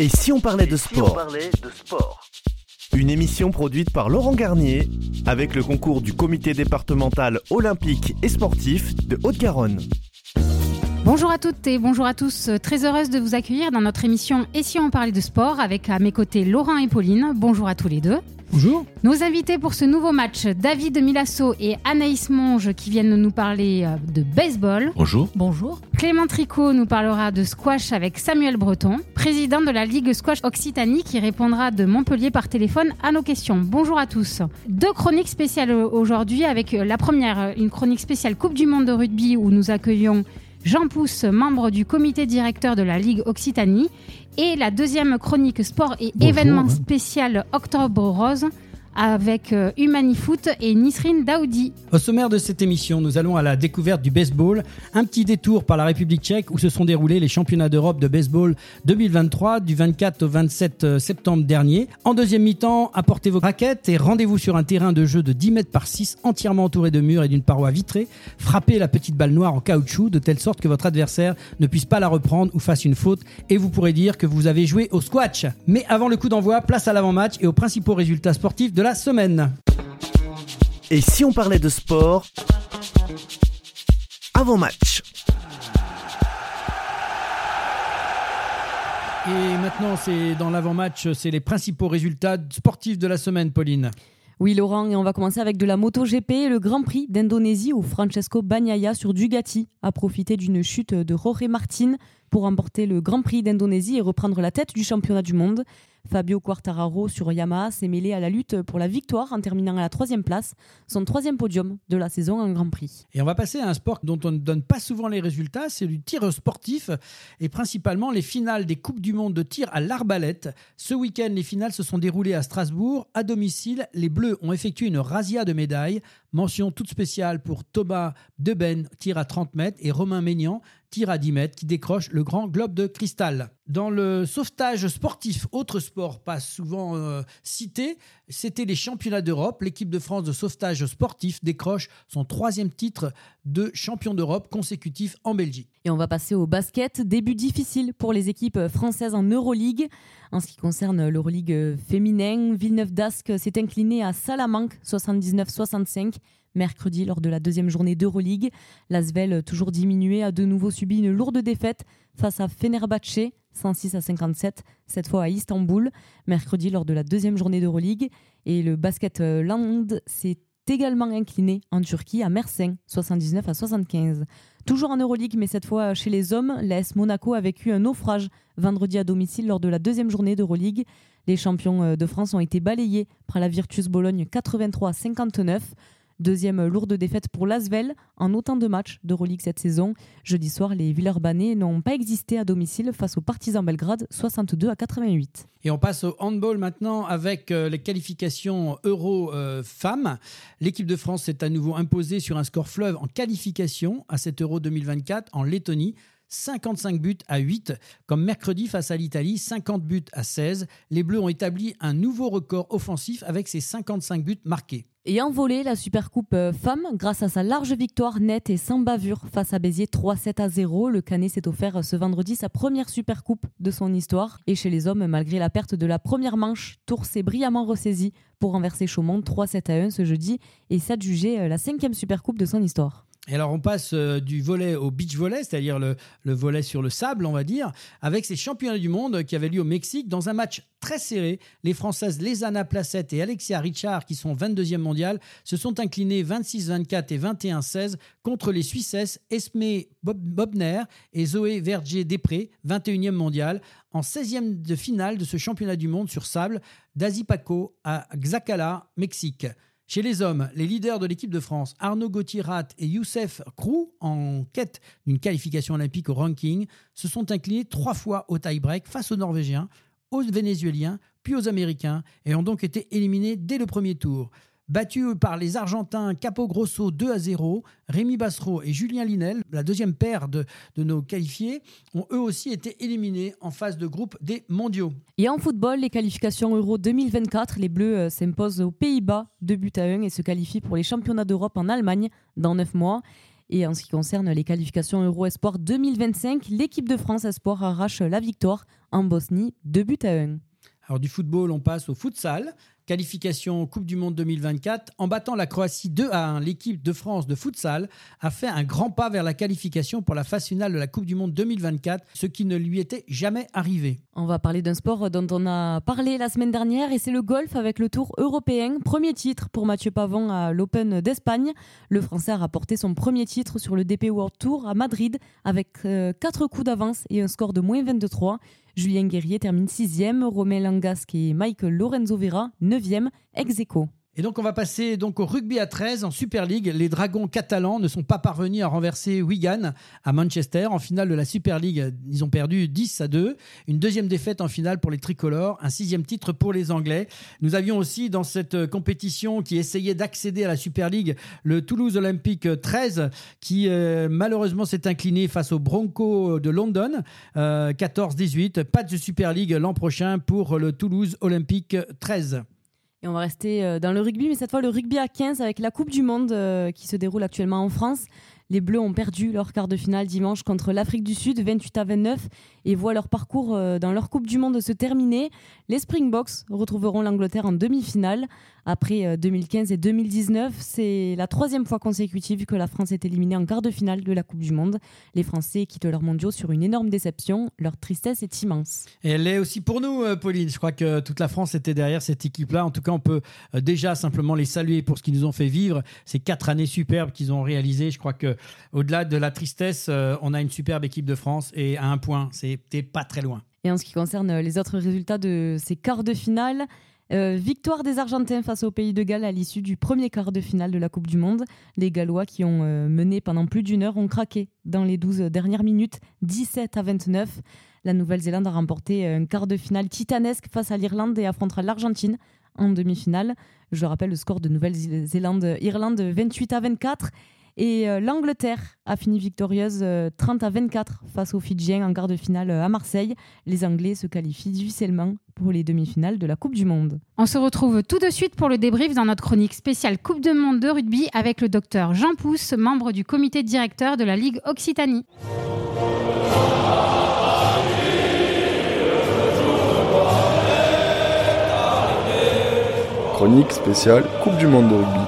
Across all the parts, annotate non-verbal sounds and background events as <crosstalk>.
Et si on parlait de sport Une émission produite par Laurent Garnier avec le concours du comité départemental olympique et sportif de Haute-Garonne. Bonjour à toutes et bonjour à tous. Très heureuse de vous accueillir dans notre émission Et si on parlait de sport avec à mes côtés Laurent et Pauline. Bonjour à tous les deux. Bonjour. Nos invités pour ce nouveau match, David Milasso et Anaïs Monge qui viennent nous parler euh, de baseball. Bonjour. Bonjour. Clément Tricot nous parlera de squash avec Samuel Breton, président de la Ligue Squash Occitanie qui répondra de Montpellier par téléphone à nos questions. Bonjour à tous. Deux chroniques spéciales aujourd'hui avec euh, la première, euh, une chronique spéciale Coupe du Monde de rugby où nous accueillons Jean Pousse, membre du comité directeur de la Ligue Occitanie, et la deuxième chronique sport et événements spécial Octobre Rose avec euh, Humanifoot et Nisrine Daoudi. Au sommaire de cette émission, nous allons à la découverte du baseball, un petit détour par la République tchèque où se sont déroulés les championnats d'Europe de baseball 2023 du 24 au 27 euh, septembre dernier. En deuxième mi-temps, apportez vos raquettes et rendez-vous sur un terrain de jeu de 10 mètres par 6 entièrement entouré de murs et d'une paroi vitrée. Frappez la petite balle noire en caoutchouc de telle sorte que votre adversaire ne puisse pas la reprendre ou fasse une faute et vous pourrez dire que vous avez joué au squash. Mais avant le coup d'envoi, place à l'avant-match et aux principaux résultats sportifs de la semaine. Et si on parlait de sport avant match Et maintenant, c'est dans l'avant-match, c'est les principaux résultats sportifs de la semaine, Pauline. Oui, Laurent, et on va commencer avec de la MotoGP et le Grand Prix d'Indonésie où Francesco Bagnaia sur Dugati a profité d'une chute de Jorge Martin pour remporter le Grand Prix d'Indonésie et reprendre la tête du championnat du monde. Fabio Quartararo sur Yamaha s'est mêlé à la lutte pour la victoire en terminant à la troisième place, son troisième podium de la saison en Grand Prix. Et on va passer à un sport dont on ne donne pas souvent les résultats, c'est du tir sportif et principalement les finales des Coupes du Monde de tir à l'arbalète. Ce week-end, les finales se sont déroulées à Strasbourg. À domicile, les Bleus ont effectué une razzia de médailles. Mention toute spéciale pour Thomas Deben, tir à 30 mètres, et Romain Maignan, tir à 10 mètres, qui décroche le grand globe de cristal. Dans le sauvetage sportif, autre sport pas souvent euh, cité, c'était les championnats d'Europe. L'équipe de France de sauvetage sportif décroche son troisième titre de champion d'Europe consécutif en Belgique. Et on va passer au basket. Début difficile pour les équipes françaises en Euroleague. En ce qui concerne l'Euroleague féminin, Villeneuve d'Ascq s'est incliné à Salamanque 79-65 mercredi lors de la deuxième journée d'Euroleague. L'Asvel, toujours diminué, a de nouveau subi une lourde défaite face à Fenerbahçe 106 à 57, cette fois à Istanbul, mercredi lors de la deuxième journée d'Euroleague. Et le basket Land s'est également incliné en Turquie à Mersin, 79 à 75. Toujours en Euroleague, mais cette fois chez les hommes, l'AS Monaco a vécu un naufrage vendredi à domicile lors de la deuxième journée d'Euroleague. Les champions de France ont été balayés par la Virtus Bologne 83 à 59. Deuxième lourde défaite pour l'Asvel en autant de matchs d'Euroleague cette saison. Jeudi soir, les Villeurbanais n'ont pas existé à domicile face aux Partisans Belgrade 62 à 88. Et on passe au handball maintenant avec euh, les qualifications Euro euh, femmes. L'équipe de France s'est à nouveau imposée sur un score fleuve en qualification à cet Euro 2024 en Lettonie. 55 buts à 8, comme mercredi face à l'Italie, 50 buts à 16. Les Bleus ont établi un nouveau record offensif avec ces 55 buts marqués. Et en volée, la Supercoupe euh, Femmes, grâce à sa large victoire nette et sans bavure face à Béziers 3-7 à 0, le Canet s'est offert ce vendredi sa première Supercoupe de son histoire. Et chez les hommes, malgré la perte de la première manche, Tours s'est brillamment ressaisi pour renverser Chaumont 3-7 à 1 ce jeudi et s'adjuger euh, la cinquième Supercoupe de son histoire. Et alors on passe euh, du volet au beach volley, c'est-à-dire le, le, volet sur le sable, on va dire, avec ces championnats du monde qui avaient lieu au Mexique dans un match très serré. Les Françaises Lesana Placette et Alexia Richard, qui sont 22e mondial, se sont inclinées 26-24 et 21-16 contre les Suissesses Esme Bobner et Zoé Verger-Després, 21e mondial, en 16e de finale de ce championnat du monde sur sable d'Azipaco à Xacala, Mexique. Chez les hommes, les leaders de l'équipe de France, Arnaud Gauthier-Rat et Youssef Krou, en quête d'une qualification olympique au ranking, se sont inclinés trois fois au tie-break face aux Norvégiens, aux Vénézuéliens, puis aux Américains, et ont donc été éliminés dès le premier tour. Battus par les Argentins Capo Grosso 2 à 0, Rémi Bassereau et Julien Linel, la deuxième paire de, de, nos qualifiés, ont eux aussi été éliminés en phase de groupe des mondiaux. Et en football, les qualifications Euro 2024, les Bleus euh, s'imposent aux Pays-Bas 2 buts à 1 et se qualifient pour les championnats d'Europe en Allemagne dans 9 mois. Et en ce qui concerne les qualifications Euro Espoir 2025, l'équipe de France Espoir arrache la victoire en Bosnie, 2 buts à 1. Alors du football, on passe au futsal qualification Coupe du Monde 2024. En battant la Croatie 2 à 1, l'équipe de France de futsal a fait un grand pas vers la qualification pour la phase finale de la Coupe du Monde 2024, ce qui ne lui était jamais arrivé. On va parler d'un sport dont on a parlé la semaine dernière et c'est le golf avec le Tour européen. Premier titre pour Mathieu Pavon à l'Open d'Espagne. Le Français a rapporté son premier titre sur le DP World Tour à Madrid avec 4 euh, coups d'avance et un score de moins 23. Julien Guerrier termine 6e, Romain Langasque et Michael Lorenzo Vera 9e, ex aequo. Et donc on va passer donc au rugby à 13 en Super League. Les Dragons catalans ne sont pas parvenus à renverser Wigan à Manchester en finale de la Super League. Ils ont perdu 10 à 2. Une deuxième défaite en finale pour les tricolores, un sixième titre pour les Anglais. Nous avions aussi dans cette compétition qui essayait d'accéder à la Super League le Toulouse Olympique 13 qui euh, malheureusement s'est incliné face au Bronco de London 14-18. Euh, pas de Super League l'an prochain pour le Toulouse Olympique 13. Et on va rester euh, dans le rugby, mais cette fois le rugby à 15 avec la Coupe du Monde euh, qui se déroule actuellement en France. Les Bleus ont perdu leur quart de finale dimanche contre l'Afrique du Sud, 28 à 29, et voient leur parcours euh, dans leur Coupe du Monde se terminer. Les Springboks retrouveront l'Angleterre en demi-finale. Après 2015 euh, et 2019, c'est la troisième fois consécutive que la France est éliminée en quart de finale de la Coupe du Monde. Les Français quittent leurs mondiaux sur une énorme déception. Leur tristesse est immense. Et elle est aussi pour nous, euh, Pauline. Je crois que toute la France était derrière cette équipe-là. En tout cas, on peut déjà simplement les saluer pour ce qu'ils nous ont fait vivre. Ces quatre années superbes qu'ils ont réalisées. Je crois que au-delà de la tristesse, on a une superbe équipe de France et à un point, c'était pas très loin. Et en ce qui concerne les autres résultats de ces quarts de finale, euh, victoire des Argentins face au pays de Galles à l'issue du premier quart de finale de la Coupe du Monde. Les Gallois qui ont euh, mené pendant plus d'une heure ont craqué dans les 12 dernières minutes, 17 à 29. La Nouvelle-Zélande a remporté un quart de finale titanesque face à l'Irlande et affrontera l'Argentine en demi-finale. Je rappelle le score de Nouvelle-Zélande-Irlande 28 à 24. Et euh, l'Angleterre a fini victorieuse 30 à 24 face aux Fidjiens en quart de finale à Marseille. Les Anglais se qualifient difficilement pour les demi-finales de la Coupe du Monde. On se retrouve tout de suite pour le débrief dans notre chronique spéciale Coupe du Monde de rugby avec le docteur Jean Pousse, membre du comité directeur de la Ligue Occitanie. Chronique spéciale Coupe du Monde de rugby.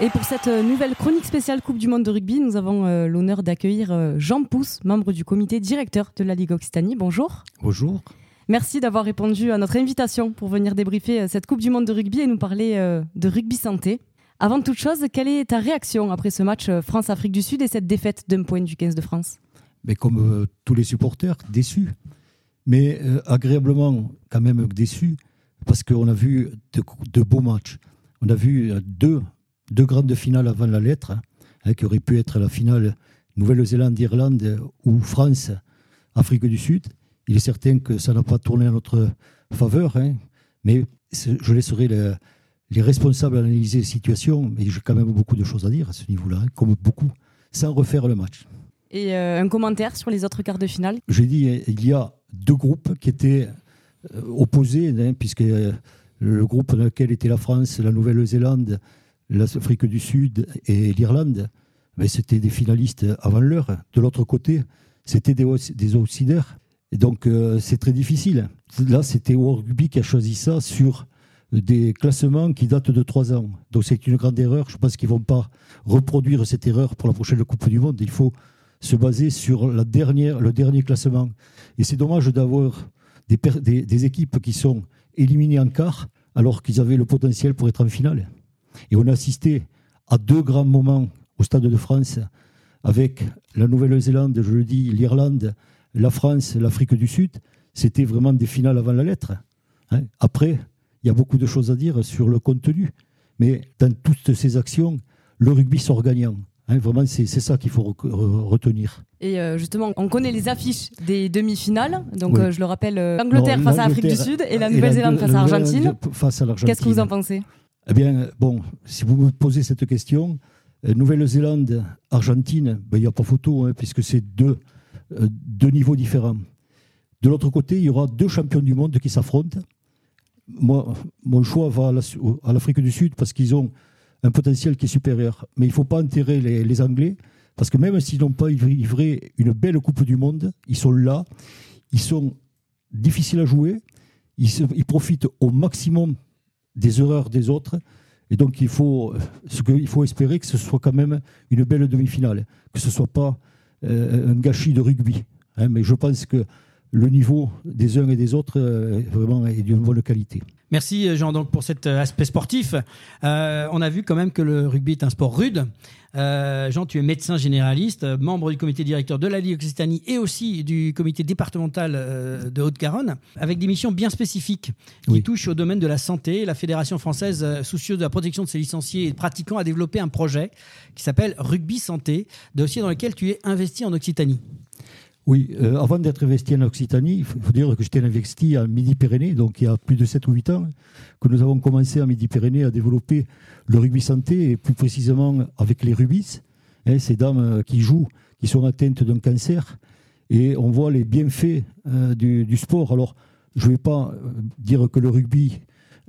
Et pour cette euh, nouvelle chronique spéciale Coupe du Monde de rugby, nous avons euh, l'honneur d'accueillir euh, Jean Pousse, membre du comité directeur de la Ligue Occitanie. Bonjour. Bonjour. Merci d'avoir répondu à notre invitation pour venir débriefer cette Coupe du Monde de rugby et nous parler de rugby santé. Avant toute chose, quelle est ta réaction après ce match France-Afrique du Sud et cette défaite d'un point du 15 de France? Mais Comme tous les supporters, déçus. Mais agréablement quand même déçus parce qu'on a vu de, de, beaux matchs. On a vu deux deux grandes finales avant la lettre, hein, qui aurait pu être la finale Nouvelle-Zélande-Irlande ou France-Afrique du Sud. Il est certain que ça n'a pas tourné à notre faveur, hein, mais je laisserai les, responsables analyser la situation, mais j'ai quand même beaucoup de choses à dire à ce niveau-là, hein, comme beaucoup, sans refaire le match. Et euh, un commentaire sur les autres quarts de finale? J'ai dit, il y a deux groupes qui étaient euh, opposés, puisque euh, le groupe dans lequel était la France, la Nouvelle-Zélande, l'Afrique du Sud et l'Irlande, mais c'était des finalistes avant l'heure. De l'autre côté, c'était des, des outsider. Et donc, euh, c'est très difficile. Là, c'était World Rugby qui a choisi ça sur des classements qui datent de trois ans. Donc, c'est une grande erreur. Je pense qu'ils ne vont pas reproduire cette erreur pour la prochaine Coupe du Monde. Il faut se baser sur la dernière, le dernier classement. Et c'est dommage d'avoir des, des, des équipes qui sont éliminées en quart alors qu'ils avaient le potentiel pour être en finale. Et on a assisté à deux grands moments au Stade de France avec la Nouvelle-Zélande, je le dis, l'Irlande, la France, l'Afrique du Sud. C'était vraiment des finales avant la lettre. Hein. Après, il y a beaucoup de choses à dire sur le contenu. Mais dans toutes ces actions, le rugby sort gagnant. Hein. vraiment, c'est ça qu'il faut retenir. Et euh, justement, on connaît les affiches des demi-finales. Donc, euh, je le rappelle, euh, l'Angleterre face à l'Afrique du Sud et la Nouvelle-Zélande face à l'Argentine. Qu'est-ce que vous en pensez? Eh bien, bon, si vous me posez cette question, euh, Nouvelle-Zélande, Argentine, ben, il n'y a pas photo, hein, puisque c'est deux, euh, deux niveaux différents. De l'autre côté, il y aura deux champions du monde qui s'affrontent. moi, mon choix va à l'Afrique du Sud parce qu'ils ont un potentiel qui est supérieur. Mais il ne faut pas enterrer les, Anglais, parce que même s'ils n'ont pas livré une belle Coupe du Monde, ils sont là, ils sont difficiles à jouer, ils, profitent au maximum des erreurs des autres. Et donc, il faut, qu'il faut espérer que ce soit quand même une belle demi-finale, que ce ne soit pas euh, un gâchis de rugby. Hein. mais je pense que le niveau des uns et des autres euh, vraiment est d'une bonne qualité. Merci Jean donc pour cet euh, aspect sportif. Euh, on a vu quand même que le rugby est un sport rude. Jean, tu es médecin généraliste, membre du comité directeur de la Ligue Occitanie et aussi du comité départemental de Haute-Garonne, avec des missions bien spécifiques qui touchent au domaine de la santé. La Fédération française, soucieuse de la protection de ses licenciés et pratiquants, a développé un projet qui s'appelle Rugby Santé, dossier dans lequel tu es investi en Occitanie. Oui, euh, avant d'être investi en Occitanie, il faut dire que j'étais investi en Midi-Pyrénées, donc il y a plus de 7 ou 8 ans, que nous avons commencé en Midi-Pyrénées à développer le rugby santé, et plus précisément avec les rubis, hein, ces dames euh, qui jouent, qui sont atteintes d'un cancer, et on voit les bienfaits euh, du, sport. Alors, je ne vais pas dire que le rugby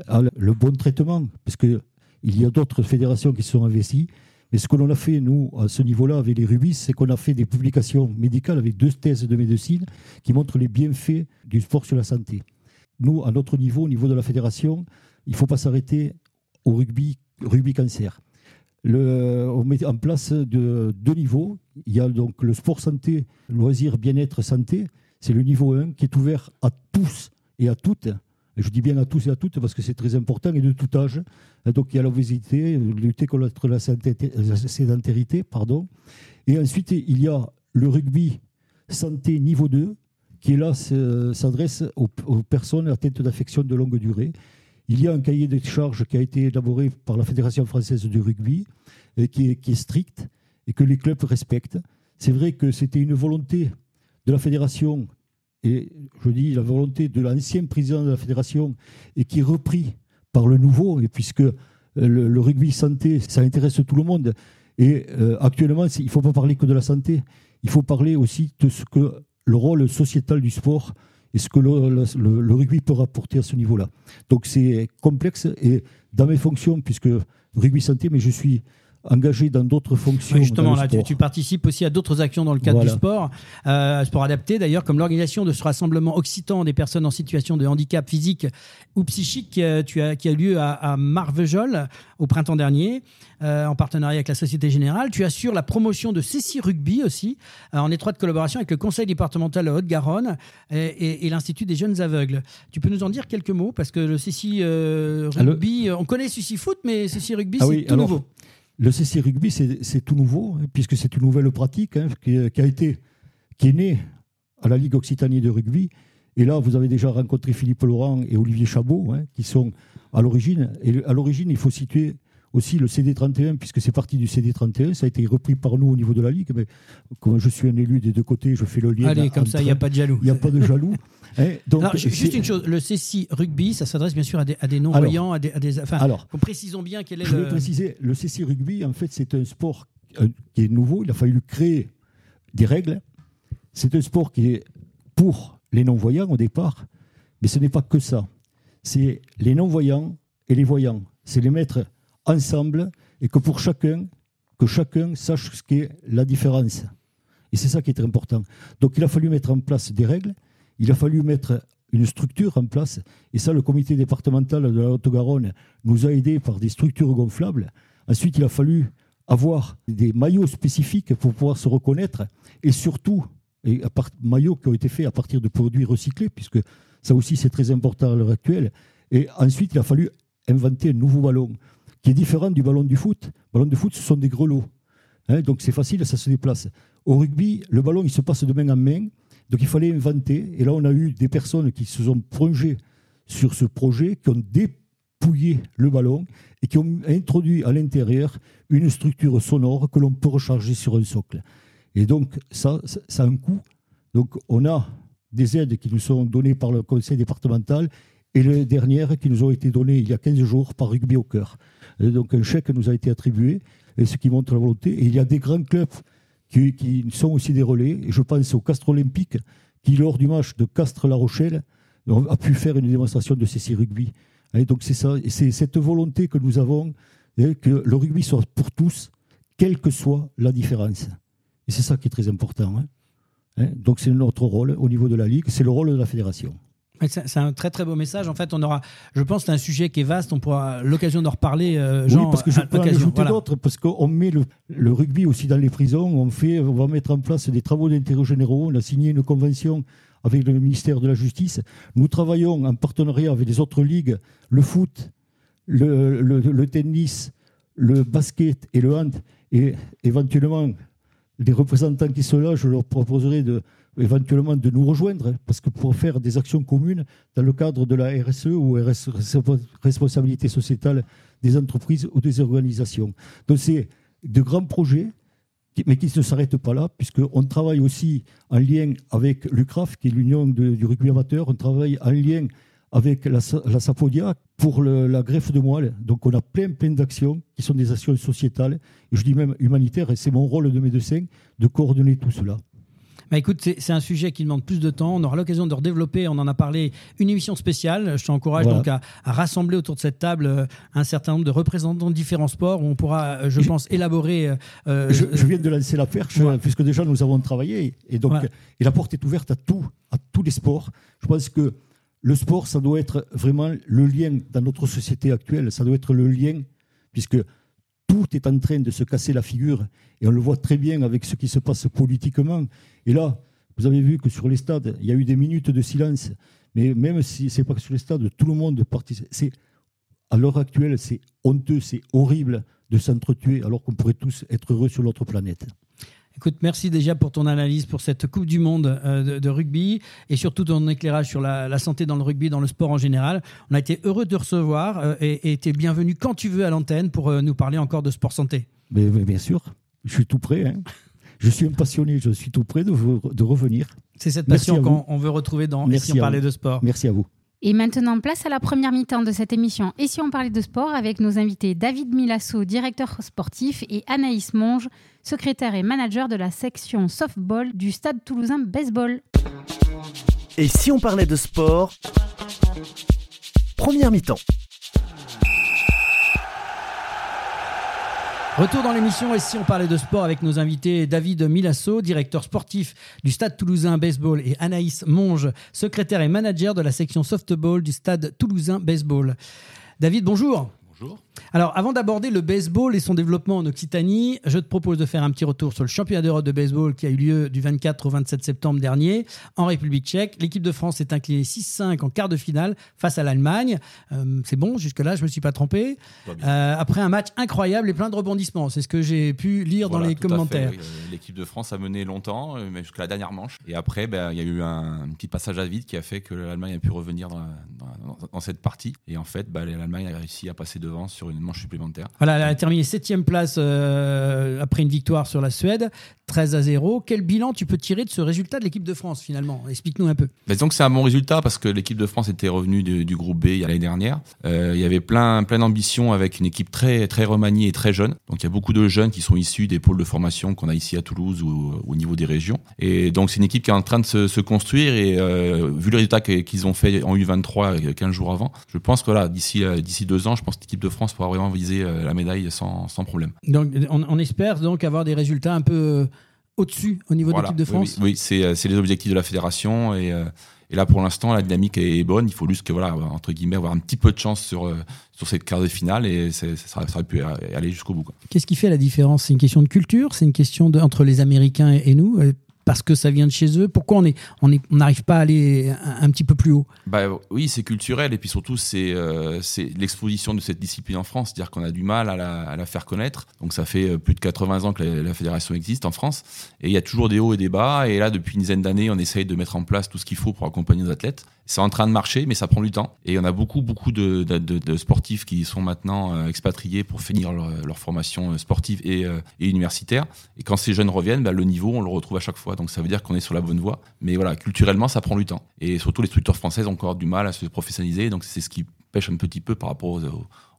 a le bon traitement, parce qu'il y a d'autres fédérations qui sont investies, et ce que l'on a fait, nous, à ce niveau-là, avec les rubis, c'est qu'on a fait des publications médicales avec deux thèses de médecine qui montrent les bienfaits du sport sur la santé. Nous, à notre niveau, au niveau de la fédération, il ne faut pas s'arrêter au rugby, rugby cancer. On met en place de, deux niveaux. Il y a donc le sport santé, loisir, bien-être, santé. C'est le niveau 1 qui est ouvert à tous et à toutes je dis bien à tous et à toutes parce que c'est très important et de tout âge. Donc il y a l'obésité, lutter contre la sédentarité, pardon. Et ensuite, il y a le rugby santé niveau 2 qui là s'adresse aux, personnes atteintes d'affections de longue durée. Il y a un cahier de charges qui a été élaboré par la Fédération française du rugby qui est, qui est strict et que les clubs respectent. C'est vrai que c'était une volonté de la fédération et je dis la volonté de l'ancien président de la fédération et qui est repris par le nouveau, et puisque euh, le, rugby santé, ça intéresse tout le monde. Et euh, actuellement, il ne faut pas parler que de la santé, il faut parler aussi de ce que le rôle sociétal du sport et ce que le, rugby peut rapporter à ce niveau-là. Donc c'est complexe et dans mes fonctions, puisque rugby santé, mais je suis engagé dans d'autres fonctions. justement, là, tu, participes aussi à d'autres actions dans le cadre du sport, euh, sport adapté d'ailleurs, comme l'organisation de ce rassemblement occitan des personnes en situation de handicap physique ou psychique euh, tu as, qui a lieu à, à Marvejol au printemps dernier, euh, en partenariat avec la Société Générale. Tu assures la promotion de Cécile Rugby aussi, en étroite collaboration avec le Conseil départemental de Haute-Garonne et, l'Institut des jeunes aveugles. Tu peux nous en dire quelques mots Parce que le Cécile Rugby, on connaît Cécile Foot, mais Cécile Rugby, ah c'est tout nouveau. Le CC Rugby, c'est tout nouveau, hein, puisque c'est une nouvelle pratique hein, qui, a été, qui est née à la Ligue Occitanie de rugby. Et là, vous avez déjà rencontré Philippe Laurent et Olivier Chabot, hein, qui sont à l'origine. Et à l'origine, il faut situer aussi le CD31, puisque c'est parti du CD31. Ça a été repris par nous au niveau de la Ligue. Mais comme je suis un élu des deux côtés, je fais le lien. Allez, comme ça, il n'y a pas de jaloux. Il n'y a pas de jaloux. Hein, <laughs> donc, juste une chose, le CC Rugby, ça s'adresse bien sûr à des, non-voyants, à des, à enfin, alors, précisons bien quel est je le... vais préciser, le CC Rugby, en fait, c'est un sport euh, qui est nouveau. Il a fallu créer des règles. C'est un sport qui est pour les non-voyants au départ, mais ce n'est pas que ça. C'est les non-voyants et les voyants. C'est les mettre ensemble et que pour chacun, que chacun sache ce qu'est la différence. Et c'est ça qui est très important. Donc il a fallu mettre en place des règles, il a fallu mettre une structure en place, et ça le comité départemental de la Haute-Garonne nous a aidés par des structures gonflables. Ensuite il a fallu avoir des maillots spécifiques pour pouvoir se reconnaître, et surtout, et maillots qui ont été faits à partir de produits recyclés, puisque ça aussi c'est très important à l'heure actuelle. Et ensuite il a fallu inventer un nouveau ballon qui est différent du ballon du foot. Le ballon du foot, ce sont des grelots. Hein, donc c'est facile, ça se déplace. Au rugby, le ballon, il se passe de main en main. Donc il fallait inventer. Et là, on a eu des personnes qui se sont plongées sur ce projet, qui ont dépouillé le ballon et qui ont introduit à l'intérieur une structure sonore que l'on peut recharger sur un socle. Et donc ça, ça a un coût. Donc on a des aides qui nous sont données par le conseil départemental et les dernières qui nous ont été données il y a 15 jours par Rugby au cœur. donc un chèque nous a été attribué, et ce qui montre la volonté. Et il y a des grands clubs qui, sont aussi des relais. Et je pense au Castre Olympique, qui lors du match de Castres-La Rochelle a pu faire une démonstration de CC Rugby. Et donc c'est ça, c'est cette volonté que nous avons, que le rugby soit pour tous, quelle que soit la différence. Et c'est ça qui est très important. Hein. Hein, donc c'est notre rôle au niveau de la Ligue, c'est le rôle de la fédération. C'est un très très beau message. En fait, on aura, je pense, c'est un sujet qui est vaste. On pourra l'occasion d'en reparler. Euh, oui, parce que je peux ajouter d'autres, parce qu'on met le, rugby aussi dans les prisons. On fait, on va mettre en place des travaux d'intérêt généraux. On a signé une convention avec le ministère de la Justice. Nous travaillons en partenariat avec les autres ligues, le foot, le, le tennis, le basket et le hand, et éventuellement les représentants qui sont là, je leur proposerai de, éventuellement de nous rejoindre, hein, parce que pour faire des actions communes dans le cadre de la RSE ou RS, responsabilité sociétale des entreprises ou des organisations. Donc c'est de grands projets, mais qui ne s'arrêtent pas là, puisqu'on travaille aussi en lien avec l'UCRAF, qui est l'Union du rugby amateur, on travaille en lien avec la, la Sapodia pour la greffe de moelle. Donc on a plein, plein d'actions qui sont des actions sociétales, et je dis même humanitaires, et c'est mon rôle de médecin de coordonner tout cela. Bah écoute, c'est un sujet qui demande plus de temps. On aura l'occasion de redévelopper. On en a parlé. Une émission spéciale. Je t'encourage donc à, rassembler autour de cette table euh, un certain nombre de représentants de différents sports où on pourra, euh, je pense, élaborer. Euh, je, viens de lancer la perche puisque déjà nous avons travaillé et donc et la porte est ouverte à tout, à tous les sports. Je pense que le sport, ça doit être vraiment le lien dans notre société actuelle, ça doit être le lien, puisque tout est en train de se casser la figure, et on le voit très bien avec ce qui se passe politiquement. Et là, vous avez vu que sur les stades, il y a eu des minutes de silence, mais même si ce n'est pas que sur les stades, tout le monde participe. À l'heure actuelle, c'est honteux, c'est horrible de s'entretuer alors qu'on pourrait tous être heureux sur notre planète. Écoute, merci déjà pour ton analyse pour cette Coupe du Monde euh, de, rugby et surtout ton éclairage sur la, santé dans le rugby, dans le sport en général. On a été heureux de te recevoir euh, et tu es bienvenu quand tu veux à l'antenne pour euh, nous parler encore de sport santé. Mais, bien sûr, je suis tout prêt. Hein. Je suis un passionné, je suis tout prêt de, de revenir. C'est cette passion qu'on veut retrouver dans Merci si on parlait de sport. Merci à vous. Et maintenant, place à la première mi-temps de cette émission Et si on parlait de sport avec nos invités David Milasso, directeur sportif, et Anaïs Monge, secrétaire et manager de la section softball du Stade toulousain baseball. Et si on parlait de sport Première mi-temps. Retour dans l'émission et si on parlait de sport avec nos invités David Milasso, directeur sportif du Stade Toulousain Baseball et Anaïs Monge, secrétaire et manager de la section softball du Stade Toulousain Baseball. David, bonjour. Bonjour. Alors, avant d'aborder le baseball et son développement en Occitanie, je te propose de faire un petit retour sur le championnat d'Europe de baseball qui a eu lieu du 24 au 27 septembre dernier en République tchèque. L'équipe de France est inclinée 6-5 en quart de finale face à l'Allemagne. Euh, c'est bon, jusque-là, je ne me suis pas trompé. Euh, après un match incroyable et plein de rebondissements, c'est ce que j'ai pu lire dans les commentaires. Euh, l'équipe de France a mené longtemps, jusqu'à la dernière manche. Et après, ben, il y a eu un, petit passage à vide qui a fait que l'Allemagne a pu revenir dans, cette partie. Et en fait, ben, l'Allemagne a réussi à passer devant sur une manche supplémentaire. Voilà, elle a terminé septième place euh, après une victoire sur la Suède, 13 à 0. Quel bilan tu peux tirer de ce résultat de l'équipe de France finalement? Explique-nous un peu. Que c'est un bon résultat parce que l'équipe de France était revenue du, groupe B il y a l'année dernière. Euh, il y avait plein, plein d'ambitions avec une équipe très, très remaniée et très jeune. Donc il y a beaucoup de jeunes qui sont issus des pôles de formation qu'on a ici à Toulouse ou au niveau des régions. Et donc c'est une équipe qui est en train de se, construire et euh, vu le résultat qu'ils ont fait en U23 15 jours avant, je pense que voilà, d'ici, d'ici deux ans, je pense que l'équipe de France pourra vraiment viser euh, la médaille sans, sans problème. Donc on, espère donc avoir des résultats un peu euh, au-dessus au niveau de l'équipe de France Oui, euh, c'est les objectifs de la fédération et, et là pour l'instant la dynamique est, bonne. Il faut juste que voilà entre guillemets avoir un petit peu de chance sur sur cette quart de finale et ça, ça, aurait pu aller jusqu'au bout. Qu'est-ce qui fait la différence? C'est une question de culture? C'est une question de, entre les Américains et nous? Parce que ça vient de chez eux Pourquoi on on n'arrive pas à aller un, petit peu plus haut? Bah, Oui, c'est culturel et puis surtout c'est euh, l'exposition de cette discipline en France, c'est-à-dire qu'on a du mal à la, faire connaître. Donc ça fait euh, plus de 80 ans que la, fédération existe en France et il y a toujours des hauts et des bas. Et là, depuis une dizaine d'années, on essaye de mettre en place tout ce qu'il faut pour accompagner nos athlètes. C'est en train de marcher, mais ça prend du temps. Et on a beaucoup, beaucoup de, sportifs qui sont maintenant euh, expatriés pour finir leur, formation sportive et, et, universitaire. Et quand ces jeunes reviennent, bah, le niveau, on le retrouve à chaque fois donc ça veut dire qu'on est sur la bonne voie. Mais voilà, culturellement, ça prend du temps. Et surtout, les structures françaises ont encore du mal à se professionnaliser, donc c'est ce qui pêche un petit peu par rapport aux,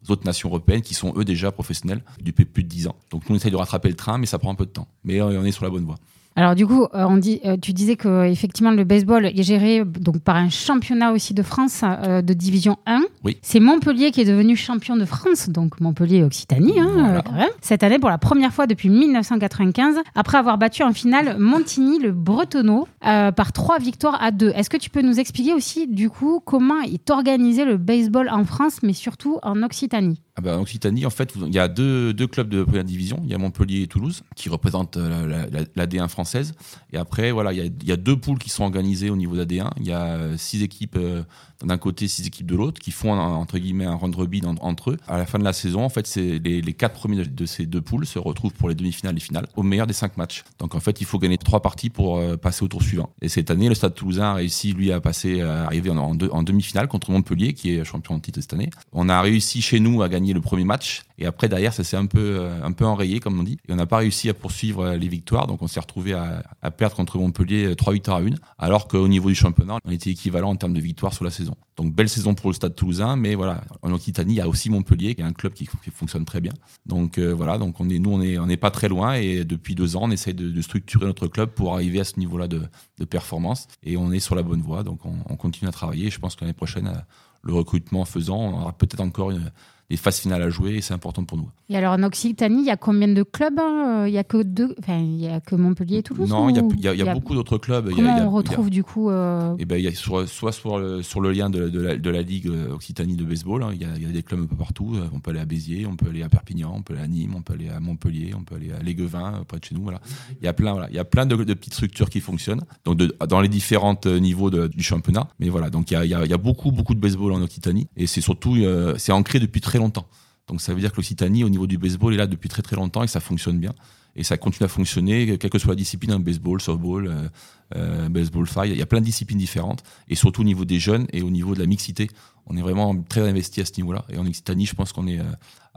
autres nations européennes qui sont eux déjà professionnels depuis plus de 10 ans. Donc nous, on essaye de rattraper le train, mais ça prend un peu de temps. Mais on est sur la bonne voie. Alors du coup, euh, on dit, euh, tu disais que effectivement le baseball est géré donc par un championnat aussi de France euh, de division 1. Oui. C'est Montpellier qui est devenu champion de France, donc Montpellier Occitanie hein, Voilà. quand même. Cette année pour la première fois depuis 1995, après avoir battu en finale Montigny le Bretonneau euh, par trois victoires à deux. Est-ce que tu peux nous expliquer aussi du coup comment est organisé le baseball en France, mais surtout en Occitanie? Ah bah, en Occitanie, en fait, il y a deux, clubs de première division. Il y a Montpellier et Toulouse qui représentent euh, la, la- la D1 française. Et après, voilà, il y, a, deux poules qui sont organisées au niveau de la D1. Il y a euh, six équipes euh, d'un côté, six équipes de l'autre, qui font un- entre guillemets un round robin en- entre eux. À la fin de la saison, en fait, les, quatre premiers de, ces deux poules se retrouvent pour les demi-finales et finales au meilleur des cinq matchs. Donc en fait, il faut gagner trois parties pour passer au tour suivant. Et cette année, le Stade Toulousain a réussi lui à passer, à arriver en, en demi-finale contre Montpellier, qui est champion de titre cette année. On a réussi chez nous à gagner le premier match. Et après, derrière, ça s'est un peu, euh, un peu enrayé, comme on dit. Et on n'a pas réussi à poursuivre euh, les victoires. Donc, on s'est retrouvé à, à perdre contre Montpellier euh, 3 victoires à 1. Alors qu'au niveau du championnat, on était équivalent en termes de victoires sur la saison. Donc, belle saison pour le Stade Toulousain. Mais voilà, en Occitanie, il y a aussi Montpellier, qui est un club qui, qui fonctionne très bien. Donc, euh, voilà. Donc, on est, nous, on est, on n'est pas très loin. Et depuis deux ans, on essaie de, structurer notre club pour arriver à ce niveau-là de, de performance. Et on est sur la bonne voie. Donc, on, on continue à travailler. Je pense que l'année prochaine, euh, le recrutement faisant, on aura peut-être encore une, des phases finales à jouer et c'est important pour nous. Et alors en Occitanie, il y a combien de clubs hein Il y a que deux, enfin il y a que Montpellier et Toulouse. Non, il y a, y y beaucoup d'autres clubs. Comment y a- on a- retrouve du coup euh, Eh ben, y a sur, soit sur le, sur le lien de, de la, de la Ligue euh, Occitanie de baseball, hein, il, y a, il y a des clubs un peu partout. Euh, On peut aller à Béziers, on peut aller à Perpignan, on peut aller à Nîmes, on peut aller à Montpellier, on peut aller à Léguevin, euh, près de chez nous. Voilà. Il y a plein, voilà. il y a plein de, de petites structures qui fonctionnent donc de- dans les différents euh, niveaux du championnat. Mais voilà, donc il y a, il y beaucoup, beaucoup de baseball en Occitanie et c'est surtout euh, c'est ancré depuis très longtemps. Donc ça veut dire que l'Occitanie, au niveau du baseball, est là depuis très très longtemps et ça fonctionne bien. Et ça continue à fonctionner, quelle que soit la discipline, hein, baseball, softball, euh, euh, baseball five. Il y a plein de disciplines différentes. Et surtout au niveau des jeunes et au niveau de la mixité, on est vraiment très investi à ce niveau-là. Et en Occitanie, je pense qu'on est, euh,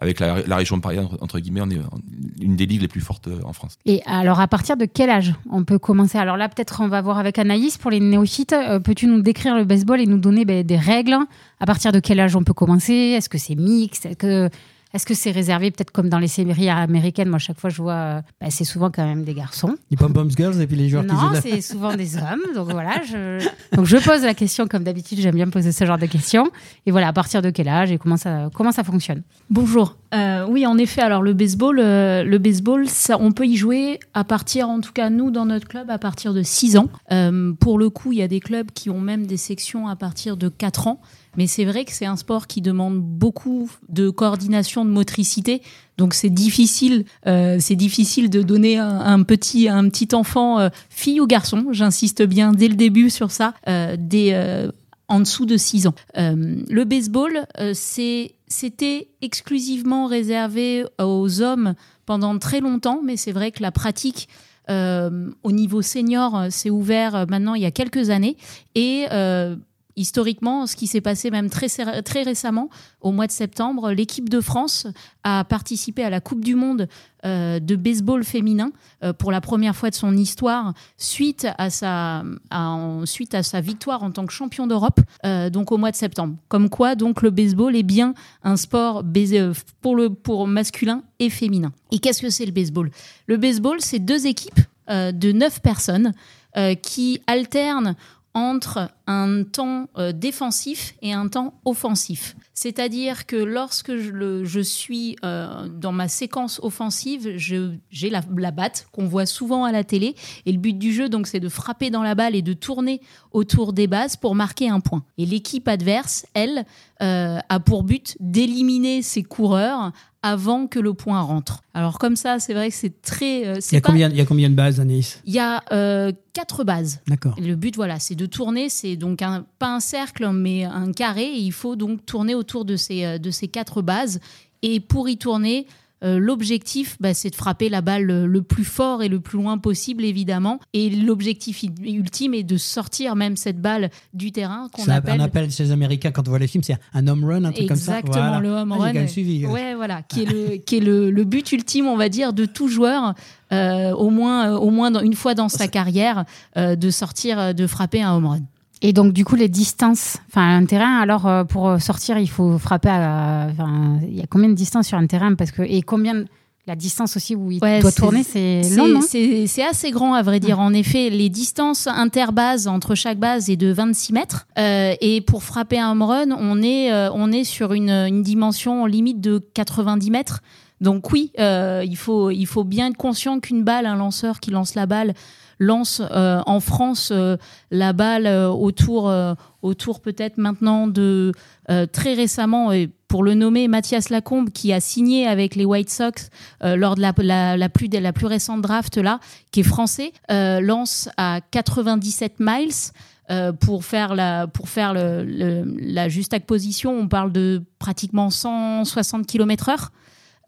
avec la, la région parisienne, entre, entre guillemets, on est une des ligues les plus fortes euh, en France. Et alors à partir de quel âge on peut commencer? Alors là peut-être on va voir avec Anaïs pour les néophytes. Euh, Peux-tu nous décrire le baseball et nous donner ben, des règles? À partir de quel âge on peut commencer? Est-ce que c'est mixte? Est-ce que c'est réservé peut-être comme dans les séries américaines? Moi, chaque fois, je vois, euh, ben, c'est souvent quand même des garçons. Les pom-poms girls et puis les joueurs qui Non, jouent là. c'est souvent des <laughs> hommes. Donc voilà, je... donc je pose la question comme d'habitude. J'aime bien poser ce genre de questions. Et voilà, à partir de quel âge et comment ça comment ça fonctionne? Bonjour. Euh, oui, en effet, alors le baseball, euh, le baseball ça, on peut y jouer à partir, en tout cas nous dans notre club, à partir de 6 ans. Euh, pour le coup, il y a des clubs qui ont même des sections à partir de 4 ans. Mais c'est vrai que c'est un sport qui demande beaucoup de coordination, de motricité. Donc c'est difficile, euh, c'est difficile de donner un, un petit, un petit enfant, euh, fille ou garçon, j'insiste bien dès le début sur ça, euh, des, en dessous de 6 ans. Euh, le baseball, euh, c'était exclusivement réservé aux hommes pendant très longtemps, mais c'est vrai que la pratique euh, au niveau senior s'est ouvert euh, maintenant il y a quelques années. Et historiquement, ce qui s'est passé même très, très récemment, au mois de septembre, l'équipe de France a participé à la Coupe du Monde euh, de baseball féminin euh, pour la première fois de son histoire suite à sa, suite à sa victoire en tant que champion d'Europe, euh, donc au mois de septembre. Comme quoi, donc le baseball est bien un sport pour le pour masculin et féminin. Et qu'est-ce que c'est le baseball? Le baseball, c'est deux équipes de neuf personnes qui alternent entre un temps euh, défensif et un temps offensif. C'est-à-dire que lorsque je, le- je suis euh, dans ma séquence offensive, j'ai la, la batte qu'on voit souvent à la télé. Et le but du jeu, donc, c'est de frapper dans la balle et de tourner autour des bases pour marquer un point. Et l'équipe adverse, elle, euh, a pour but d'éliminer ses coureurs avant que le point rentre. Alors comme ça, c'est vrai que c'est très... euh, Il y, a pas- combien, il y a combien de bases, Anaïs Il y a euh, quatre bases. D'accord. Le but, voilà, c'est de tourner. C'est donc un, pas un cercle, mais un carré. Et il faut donc tourner autour de ces, euh, de ces quatre bases. Et pour y tourner, euh, l'objectif, bah, c'est de frapper la balle le, le plus fort et le plus loin possible, évidemment. Et l'objectif ultime est de sortir même cette balle du terrain qu'on appelle. On appelle chez les Américains, quand on voit les films, c'est un home run, un truc comme ça. Exactement, Voilà. le home Ah, run. quand même suivi. Ouais, voilà, qui est le, qui est le, le but ultime, on va dire, de tout joueur, euh, au moins, euh, au moins dans- une fois dans sa carrière, de sortir, de frapper un home run. Et donc, du coup, les distances, enfin, un terrain, alors, euh, pour sortir, il faut frapper à. Il y a combien de distance sur un terrain? Parce que, Et combien la distance aussi où il doit tourner, c'est long, C'est assez grand, à vrai dire. En effet, les distances interbases entre chaque base est de 26 mètres. Euh, et pour frapper un home run, on est, euh, on est sur une, une, dimension limite de 90 mètres. Donc oui, euh, il, faut, il faut bien être conscient qu'une balle, un lanceur qui lance la balle, lance euh, en France euh, la balle euh, autour, autour peut-être maintenant de très récemment, et pour le nommer, Mathias Lacombe, qui a signé avec les White Sox lors de la, plus, la plus récente draft là, qui est français, lance à 97 miles. pour faire la pour faire le, la juste position, on parle de pratiquement 160 km/h.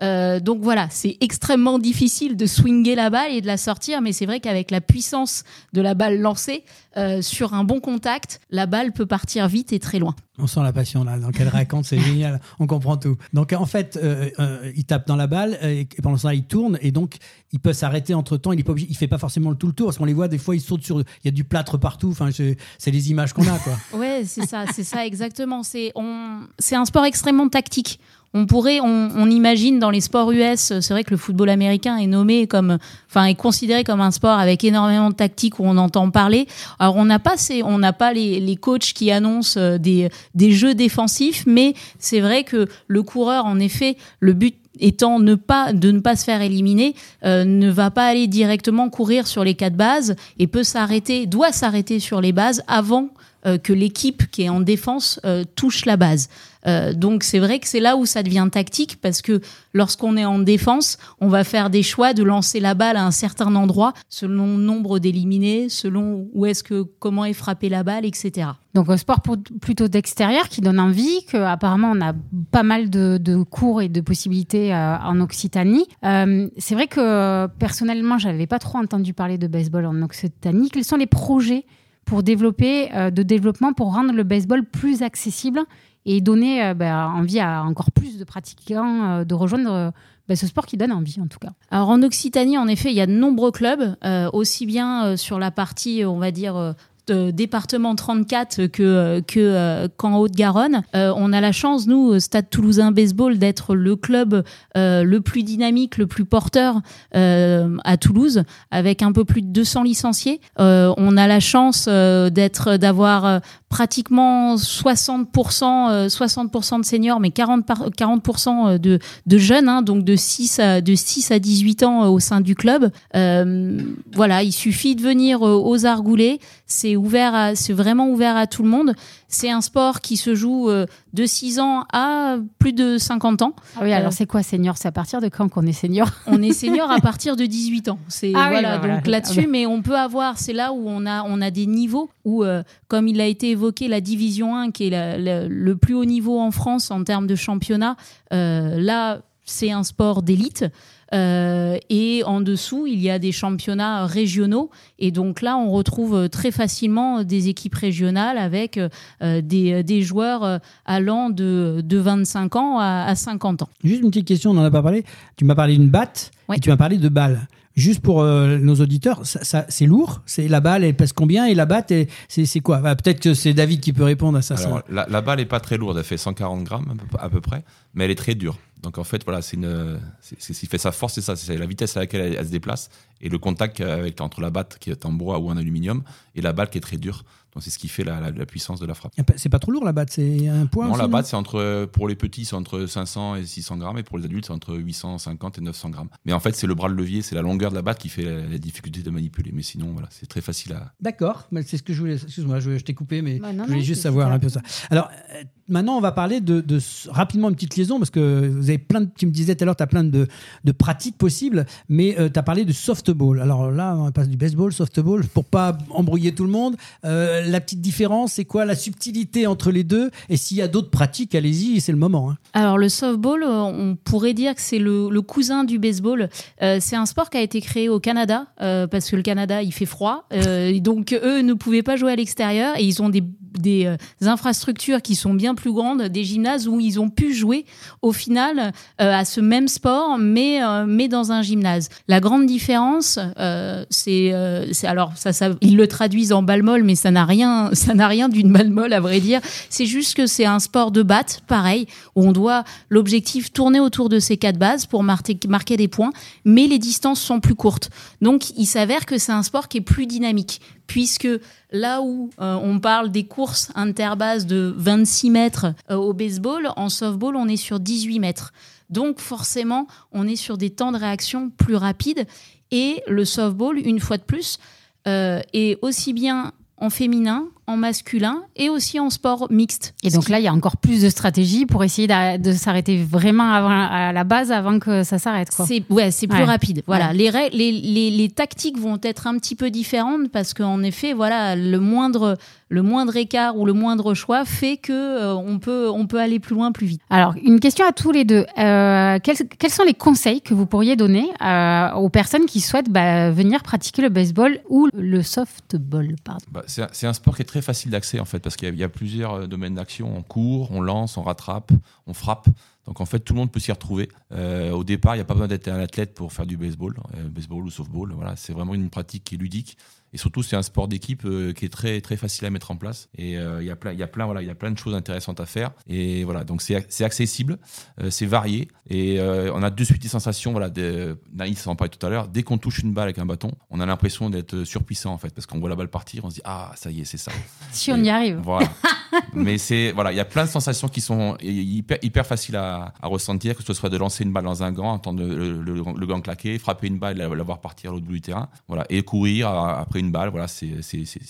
Euh, donc voilà, c'est extrêmement difficile de swinger la balle et de la sortir, mais c'est vrai qu'avec la puissance de la balle lancée, euh, sur un bon contact, la balle peut partir vite et très loin. On sent la passion là, dans qu'elle raconte, c'est <laughs> génial, on comprend tout. Donc en fait, euh, il tape dans la balle et pendant ce temps il tourne et donc il peut s'arrêter entre temps. Il est pas il fait pas forcément le tout le tour parce qu'on les voit des fois, ils sautent sur, il y a du plâtre partout. Enfin, c'est les images qu'on a quoi. <laughs> ouais, c'est ça, c'est ça exactement. C'est on, c'est un sport extrêmement tactique on pourrait, on, imagine dans les sports US, c'est vrai que le football américain est nommé comme, enfin, est considéré comme un sport avec énormément de tactique où on entend parler. Alors on n'a pas on n'a pas les, les, coachs qui annoncent euh, des, des jeux défensifs, mais c'est vrai que le coureur, en effet, le but étant ne pas, de ne pas se faire éliminer, euh, ne va pas aller directement courir sur les quatre bases et peut s'arrêter, doit s'arrêter sur les bases avant euh, que l'équipe qui est en défense touche la base. Euh, donc c'est vrai que c'est là où ça devient tactique parce que lorsqu'on est en défense, on va faire des choix de lancer la balle à un certain endroit selon nombre d'éliminés, selon où est-ce que comment est frappée la balle, etc. Donc un sport plutôt d'extérieur qui donne envie, qu'apparemment on a pas mal de, cours et de possibilités euh, en Occitanie. Euh, c'est vrai que personnellement, j'avais pas trop entendu parler de baseball en Occitanie. Quels sont les projets pour développer de développement pour rendre le baseball plus accessible et donner euh, bah, envie à encore plus de pratiquants euh, de rejoindre euh, bah, ce sport qui donne envie en tout cas. Alors en Occitanie, en effet, il y a de nombreux clubs, aussi bien sur la partie, on va dire, département 34 que que qu'en Haute-Garonne. on a la chance, nous, Stade Toulousain Baseball, d'être le club le plus dynamique, le plus porteur à Toulouse, avec un peu plus de 200 licenciés. on a la chance d'être d'avoir pratiquement 60%, 60 euh, de seniors, mais 40, 40% euh, de, de jeunes, hein, donc de 6, à, de 6 à 18 ans euh, au sein du club. voilà, il suffit de venir aux Argoulés. C'est ouvert, c'est vraiment ouvert à tout le monde. C'est un sport qui se joue de 6 ans à plus de 50 ans. Ah oui, alors c'est quoi senior? C'est à partir de quand qu'on est senior? On est senior à partir de 18 ans. C'est ah voilà, bah donc là-dessus, mais on peut avoir, c'est là où on a, on a des niveaux où, comme il a été évoquer la Division 1, qui est le plus haut niveau en France en termes de championnat. Euh, là, c'est un sport d'élite. Euh, et en dessous, il y a des championnats régionaux. Et donc là, on retrouve très facilement des équipes régionales avec euh, des, joueurs allant de, de 25 ans à, 50 ans. Juste une petite question, on n'en a pas parlé. Tu m'as parlé d'une batte et tu m'as parlé de balles. Juste pour euh, nos auditeurs, ça, c'est lourd? C'est la balle, elle pèse combien et la batte, c'est quoi? Bah, Peut-être que c'est David qui peut répondre à ça. La, balle est pas très lourde, elle fait 140 grammes à peu, près, mais elle est très dure. Donc en fait, voilà, c'est une, ce qui fait sa force, c'est ça, c'est la vitesse à laquelle elle, se déplace et le contact avec entre la batte qui est en bois ou en aluminium et la balle qui est très dure. Donc c'est ce qui fait la, puissance de la frappe. C'est pas trop lourd la batte, c'est un poids Non, la batte, c'est entre, pour les petits, c'est entre 500 et 600 grammes, et pour les adultes, c'est entre 850 et 900 grammes. Mais en fait, c'est le bras de levier, c'est la longueur de la batte qui fait la, difficulté de manipuler. Mais sinon, voilà, c'est très facile à. D'accord, c'est ce que je voulais. Excuse-moi, je, t'ai coupé, mais je voulais juste savoir un peu ça. Alors, euh, maintenant, on va parler de, rapidement une petite liaison, parce que vous avez plein de. Tu me disais tout à l'heure, tu as plein de, de, pratiques possibles, mais euh, tu as parlé de softball. Alors là, on passe du baseball, softball, pour pas embrouiller tout le monde. Euh, la petite différence, c'est quoi la subtilité entre les deux? Et s'il y a d'autres pratiques, allez-y, c'est le moment. Hein. Alors le softball, euh, on pourrait dire que c'est le, cousin du baseball. Euh, c'est un sport qui a été créé au Canada, parce que le Canada, il fait froid. donc eux ne pouvaient pas jouer à l'extérieur et ils ont des euh, infrastructures qui sont bien plus grandes, des gymnases où ils ont pu jouer au final à ce même sport, mais, mais dans un gymnase. La grande différence, c'est alors ils le traduisent en balle molle, mais ça n'a rien, ça n'a rien d'une balle molle à vrai dire. C'est juste que c'est un sport de batte, pareil, où on doit l'objectif tourner autour de ces quatre bases pour marquer, des points, mais les distances sont plus courtes. Donc il s'avère que c'est un sport qui est plus dynamique, puisque là où euh, on parle des courses interbases de 26 mètres euh, au baseball, en softball on est sur 18 mètres. Donc forcément, on est sur des temps de réaction plus rapides. Et le softball, une fois de plus, euh, est aussi bien en féminin, en masculin et aussi en sport mixte. Et donc là, il y a encore plus de stratégies pour essayer de, s'arrêter vraiment avant, à la base avant que ça s'arrête. C'est ouais, c'est plus rapide. Voilà, les, les, les, les, tactiques vont être un petit peu différentes parce qu'en effet, voilà, le moindre le moindre écart ou le moindre choix fait que euh, on peut on peut aller plus loin plus vite. Alors une question à tous les deux. Euh, quels, quels, sont les conseils que vous pourriez donner euh, aux personnes qui souhaitent bah, venir pratiquer le baseball ou le softball bah, C'est un sport qui est très facile d'accès en fait parce qu'il y, a plusieurs domaines d'action. On court, on lance, on rattrape, on frappe. Donc en fait, tout le monde peut s'y retrouver. au départ, il n'y a pas besoin d'être un athlète pour faire du baseball, baseball ou softball. Voilà, c'est vraiment une pratique qui est ludique. Et surtout, c'est un sport d'équipe euh, qui est très très facile à mettre en place. Et euh, il y a plein, il y a plein, voilà, il y a plein de choses intéressantes à faire. Et voilà, donc c'est accessible, euh, c'est varié, et on a de suite des sensations. Voilà, Naïs en parlait tout à l'heure. Dès qu'on touche une balle avec un bâton, on a l'impression d'être surpuissant en fait, parce qu'on voit la balle partir, on se dit ah ça y est, c'est ça. <laughs> Si on y arrive. Voilà. <laughs> Mais c'est voilà, il y a plein de sensations qui sont hyper hyper faciles à, à, ressentir, que ce soit de lancer une balle dans un gant, entendre le, le, gant claquer, frapper une balle, la, voir partir à l'autre bout du terrain, voilà, et courir après une balle. Voilà, c'est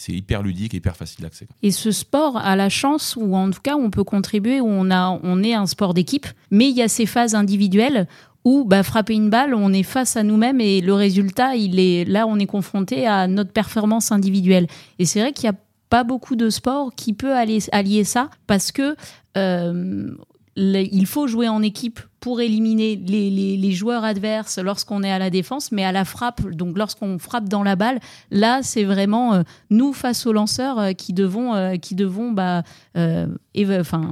hyper ludique hyper facile d'accès. Et ce sport a la chance, ou en tout cas, on peut contribuer, où on, a, on est un sport d'équipe, mais il y a ces phases individuelles où bah, frapper une balle, on est face à nous-mêmes et le résultat, il est là, on est confronté à notre performance individuelle. Et c'est vrai qu'il n'y a pas beaucoup de sports qui peut aller, allier ça parce que euh, il faut jouer en équipe pour éliminer les, joueurs adverses lorsqu'on est à la défense, mais à la frappe, donc lorsqu'on frappe dans la balle, là c'est vraiment euh, nous face aux lanceurs euh, qui devons, euh, qui devons bah,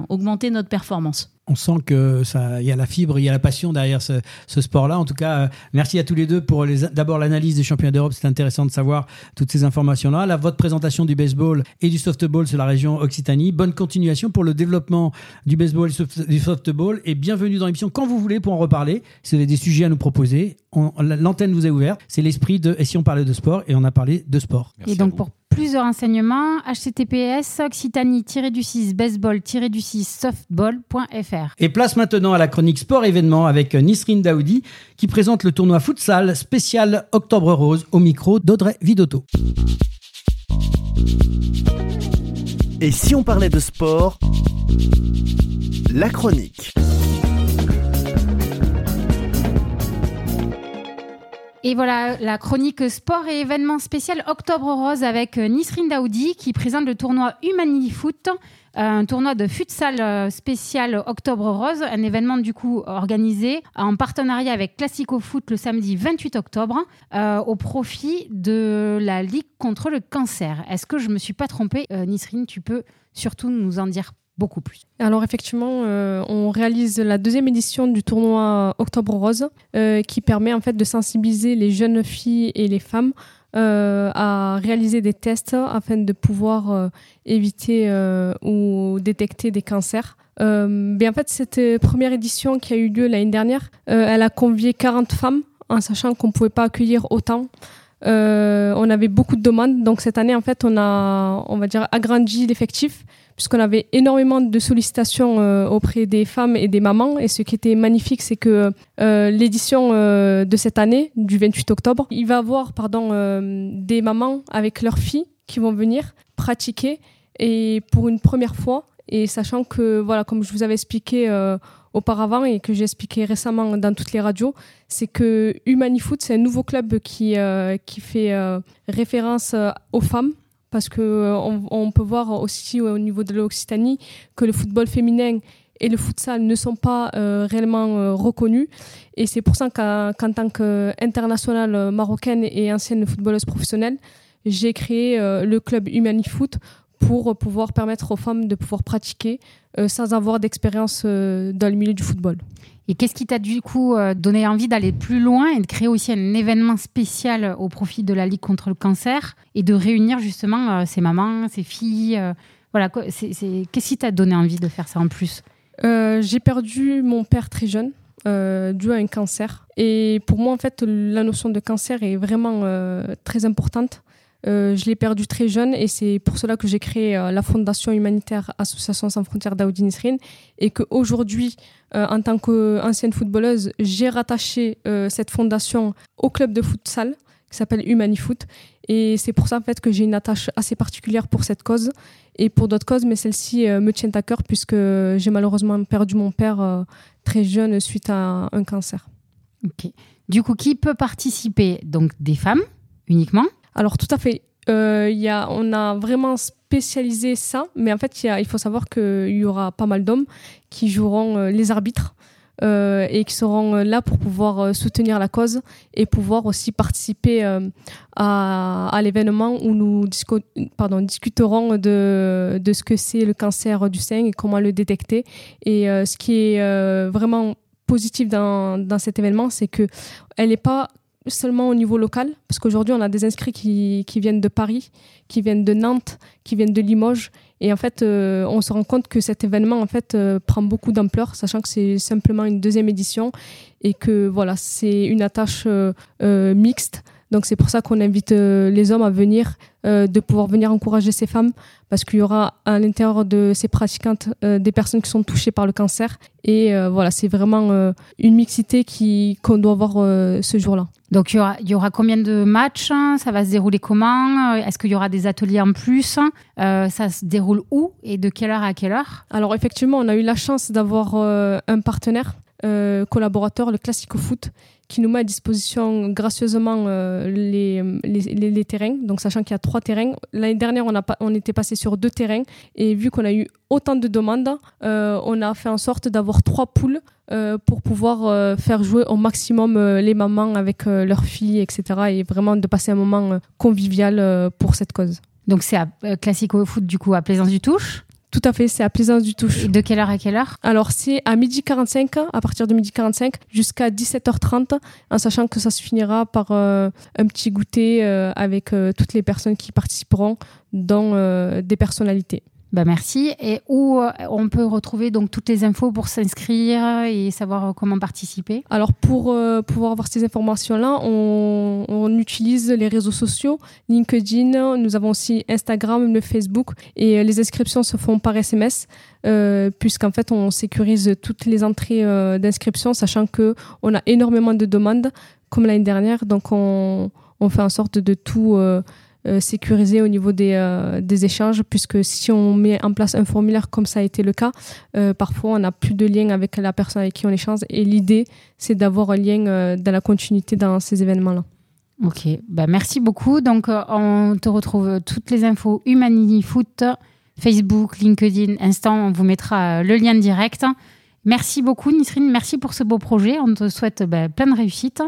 augmenter notre performance on sent que ça, il y a la fibre, il y a la passion derrière ce, sport-là. En tout cas, euh, merci à tous les deux pour d'abord l'analyse des championnats d'Europe. C'est intéressant de savoir toutes ces informations-là. La votre présentation du baseball et du softball sur la région Occitanie. Bonne continuation pour le développement du baseball et du softball. Et bienvenue dans l'émission quand vous voulez pour en reparler. Si vous avez des sujets à nous proposer, l'antenne vous est ouverte. C'est l'esprit de. Et si on parlait de sport et on a parlé de sport. et donc pour plus de renseignements, https occitanie-du-6 baseball-du-6 softball.fr. Et place maintenant à la chronique sport événement avec Nisrine Daoudi qui présente le tournoi futsal spécial Octobre Rose au micro d'Audrey Vidotto. Et si on parlait de sport? La chronique. Et voilà, la chronique sport et événements spécial Octobre Rose avec euh, Nisrine Daoudi qui présente le tournoi Humanity Foot, un tournoi de futsal euh, spécial Octobre Rose, un événement du coup organisé en partenariat avec Classico Foot le samedi 28 octobre euh, au profit de la Ligue contre le cancer. Est-ce que je me suis pas trompée Nisrine, tu peux surtout nous en dire beaucoup plus. Alors effectivement, euh, on réalise la deuxième édition du tournoi Octobre Rose, euh, qui permet en fait de sensibiliser les jeunes filles et les femmes euh, à réaliser des tests afin de pouvoir éviter ou détecter des cancers. mais en fait, cette première édition qui a eu lieu l'année dernière, elle a convié 40 femmes, en sachant qu'on ne pouvait pas accueillir autant. On avait beaucoup de demandes, donc cette année, en fait, on a, on va dire, agrandi l'effectif puisqu'on avait énormément de sollicitations euh, auprès des femmes et des mamans. Et ce qui était magnifique, c'est que euh, l'édition euh, de cette année, du 28 octobre, il va avoir pardon, des mamans avec leurs filles qui vont venir pratiquer et pour une première fois. Et sachant que, voilà, comme je vous avais expliqué auparavant et que j'ai expliqué récemment dans toutes les radios, c'est que Humanifoot, c'est un nouveau club qui, qui fait référence aux femmes parce euh, on, peut voir aussi au niveau de l'Occitanie que le football féminin et le futsal ne sont pas euh, réellement euh, reconnus. Et c'est pour ça qu'en tant qu'internationale marocaine et ancienne footballeuse professionnelle, j'ai créé le club Humanifoot pour pouvoir permettre aux femmes de pouvoir pratiquer sans avoir d'expérience dans le milieu du football. Et qu'est-ce qui t'a du coup donné envie d'aller plus loin et de créer aussi un événement spécial au profit de la Ligue contre le cancer et de réunir justement ces mamans, ces filles Voilà, qu'est-ce qui t'a donné envie de faire ça en plus? J'ai perdu mon père très jeune euh, dû à un cancer. Et pour moi, en fait, la notion de cancer est vraiment euh, très importante. Euh, je l'ai perdu très jeune et c'est pour cela que j'ai créé euh, la fondation humanitaire Association sans frontières d'Aoudi Nisrin et qu'aujourd'hui, en tant qu'ancienne footballeuse, j'ai rattaché cette fondation au club de futsal qui s'appelle Humanifoot et c'est pour ça en fait que j'ai une attache assez particulière pour cette cause et pour d'autres causes, mais celle-ci me tient à cœur puisque j'ai malheureusement perdu mon père très jeune suite à un cancer. Ok. Du coup, qui peut participer? Donc des femmes uniquement? Alors tout à fait. Euh, y a, on a vraiment spécialisé ça, mais en fait, il faut savoir qu'il y aura pas mal d'hommes qui joueront euh, les arbitres. Euh, et qui seront là pour pouvoir soutenir la cause et pouvoir aussi participer à, l'événement où nous discuterons de, de ce que c'est le cancer du sein et comment le détecter. Et ce qui est vraiment positif dans, dans cet événement, c'est que elle n'est pas seulement au niveau local, parce qu'aujourd'hui, on a des inscrits qui, qui, viennent de Paris, qui viennent de Nantes, qui viennent de Limoges. Et en fait, euh, on se rend compte que cet événement en fait, euh, prend beaucoup d'ampleur, sachant que c'est simplement une deuxième édition et que voilà, c'est une attache euh, mixte. Donc c'est pour ça qu'on invite les hommes à venir, de pouvoir venir encourager ces femmes, parce qu'il y aura à l'intérieur de ces pratiquantes des personnes qui sont touchées par le cancer. Et voilà, c'est vraiment une mixité qu'on doit avoir ce jour-là. Donc il y, aura, il y aura combien de matchs Ça va se dérouler comment? Est-ce qu'il y aura des ateliers en plus? Euh, Ça se déroule où? Et de quelle heure à quelle heure? Alors effectivement, on a eu la chance d'avoir euh, un partenaire euh, collaborateur, le Classico Foot, qui nous met à disposition gracieusement euh, les, les, terrains. Donc, sachant qu'il y a trois terrains. L'année dernière, on, a pas, on était passé sur deux terrains. Et vu qu'on a eu autant de demandes, euh, on a fait en sorte d'avoir trois poules pour pouvoir faire jouer au maximum les mamans avec leurs filles, etc. Et vraiment de passer un moment convivial pour cette cause. Donc, c'est à Classico Foot, du coup, à Plaisance du Touche tout à fait, c'est à Plaisance du Touche. Et de quelle heure à quelle heure? Alors c'est à midi 45, à partir de midi 45 jusqu'à 17h30, en sachant que ça se finira par euh, un petit goûter euh, avec euh, toutes les personnes qui participeront, dont des personnalités. Bah merci. Et où euh, on peut retrouver donc toutes les infos pour s'inscrire et savoir euh, comment participer? Alors pour euh, pouvoir avoir ces informations-là, on, utilise les réseaux sociaux, LinkedIn, nous avons aussi Instagram, le Facebook et les inscriptions se font par SMS. Euh, puisqu'en fait on sécurise toutes les entrées d'inscription, sachant que on a énormément de demandes comme l'année dernière, donc on, on, fait en sorte de tout euh, sécurisé au niveau des, euh, des, échanges, puisque si on met en place un formulaire comme ça a été le cas, euh, parfois on n'a plus de lien avec la personne avec qui on échange. Et l'idée, c'est d'avoir un lien dans la continuité dans ces événements-là. Ok, bah, merci beaucoup. Donc on te retrouve toutes les infos Humanity Foot, Facebook, LinkedIn, Instant, on vous mettra le lien direct. Merci beaucoup Nisrine, merci pour ce beau projet. On te souhaite bah, plein de réussite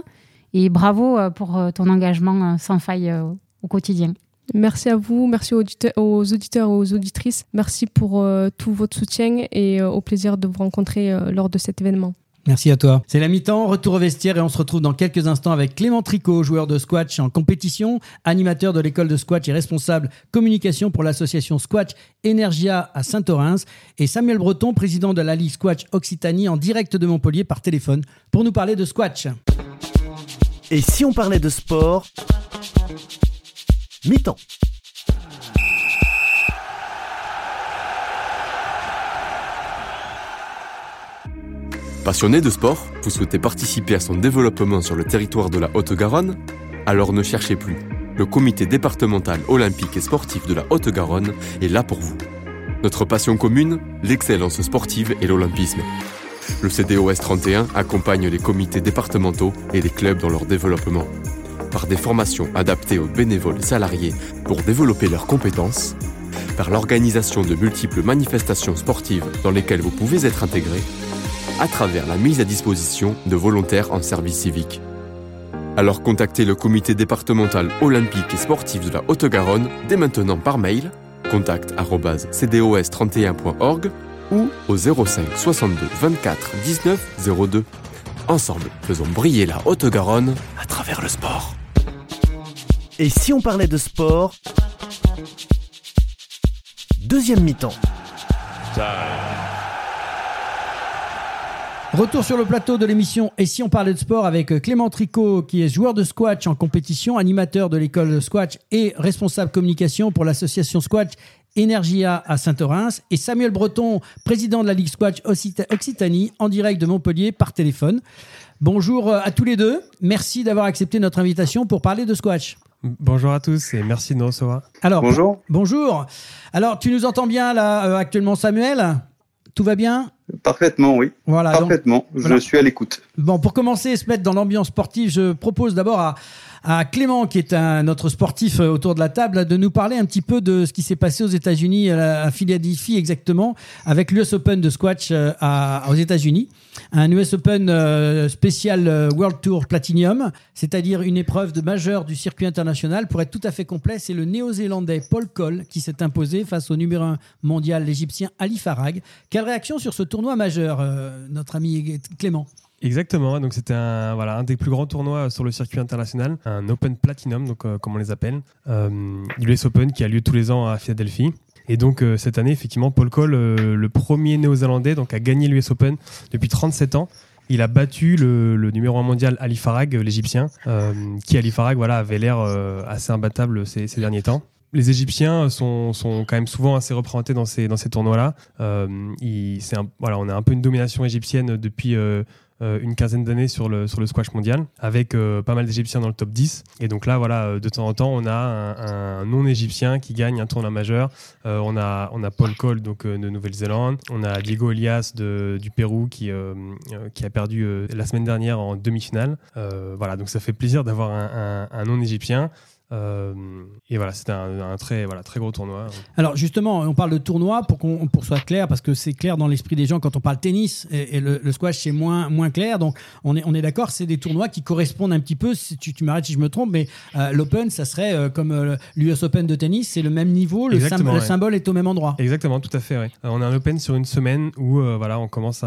et bravo pour ton engagement sans faille au quotidien. Merci à vous, merci aux auditeurs, aux auditeurs et aux auditrices. Merci pour euh, tout votre soutien et euh, au plaisir de vous rencontrer euh, lors de cet événement. Merci à toi. C'est la mi-temps, retour au vestiaire et on se retrouve dans quelques instants avec Clément Tricot, joueur de squash en compétition, animateur de l'école de squash et responsable communication pour l'association Squash Energia à Saint-Orens et Samuel Breton, président de la Ligue Squash Occitanie en direct de Montpellier par téléphone pour nous parler de squash. Et si on parlait de sport? Mi-temps. Passionné de sport, vous souhaitez participer à son développement sur le territoire de la Haute-Garonne Alors ne cherchez plus. Le comité départemental olympique et sportif de la Haute-Garonne est là pour vous. Notre passion commune, l'excellence sportive et l'olympisme. Le CDOS 31 accompagne les comités départementaux et les clubs dans leur développement par des formations adaptées aux bénévoles salariés pour développer leurs compétences, par l'organisation de multiples manifestations sportives dans lesquelles vous pouvez être intégré, à travers la mise à disposition de volontaires en service civique. Alors contactez le comité départemental olympique et sportif de la Haute-Garonne dès maintenant par mail contact cdos31.org ou au 05 62 24 19 02. Ensemble, faisons briller la Haute-Garonne à travers le sport. Et si on parlait de sport Deuxième mi-temps. Retour sur le plateau de l'émission Et si on parlait de sport avec Clément Tricot, qui est joueur de squash en compétition, animateur de l'école de squash et responsable communication pour l'association squash Energia à Saint-Orens, et Samuel Breton, président de la Ligue Squash Occitanie, en direct de Montpellier par téléphone. Bonjour à tous les deux. Merci d'avoir accepté notre invitation pour parler de squash. Bonjour à tous et merci de nous recevoir. Alors, bonjour. Bonjour. Alors, tu nous entends bien là euh, actuellement, Samuel? Tout va bien? Parfaitement, oui. Voilà, Parfaitement. je suis à l'écoute. Bon, pour commencer et se mettre dans l'ambiance sportive, je propose d'abord à, à Clément, qui est un, notre sportif euh, autour de la table, de nous parler un petit peu de ce qui s'est passé aux États-Unis, à, Philadelphie exactement, avec l'US Open de squash euh, aux États-Unis. Un US Open euh, spécial World Tour Platinum, c'est-à-dire une épreuve de majeure du circuit international. Pour être tout à fait complet, c'est le néo-zélandais Paul Cole qui s'est imposé face au numéro 1 mondial, l'Égyptien Ali Farag. Quelle réaction sur ce tournoi majeur, notre ami Clément? Exactement, donc c'était un, voilà, un des plus grands tournois sur le circuit international, un Open Platinum, donc, euh, comme on les appelle, euh, l'US Open qui a lieu tous les ans à Philadelphie. Et donc euh, cette année, effectivement, Paul Cole, le premier néo-zélandais, donc a gagné l'US Open depuis 37 ans. Il a battu le, numéro 1 mondial Ali Farag, l'Égyptien, qui Ali Farag voilà, avait l'air assez imbattable ces, ces, derniers temps les Égyptiens sont, sont, quand même souvent assez représentés dans ces, dans ces tournois-là. Euh, voilà, on a un peu une domination égyptienne depuis euh, une quinzaine d'années sur le, sur le squash mondial, avec euh, pas mal d'Égyptiens dans le top 10. Et donc là, voilà, euh, de temps en temps, on a un, non-Égyptien qui gagne un tournoi majeur. on, a, on a Paul Cole donc, de Nouvelle-Zélande. On a Diego Elias de, du Pérou qui, qui a perdu la semaine dernière en demi-finale. voilà, donc ça fait plaisir d'avoir un, un non-Égyptien. Euh, et voilà, c'était un, très, voilà, très gros tournoi. Alors justement, on parle de tournoi pour qu'on pour soit clair, parce que c'est clair dans l'esprit des gens quand on parle tennis et, le, squash c'est moins, moins clair. Donc on est, on est d'accord, c'est des tournois qui correspondent un petit peu, si tu, tu m'arrêtes si je me trompe, mais euh, l'Open, ça serait euh, comme l'US Open de tennis, c'est le même niveau, le, symbole est au même endroit. Exactement, tout à fait. Ouais. on a un Open sur une semaine où voilà, on commence,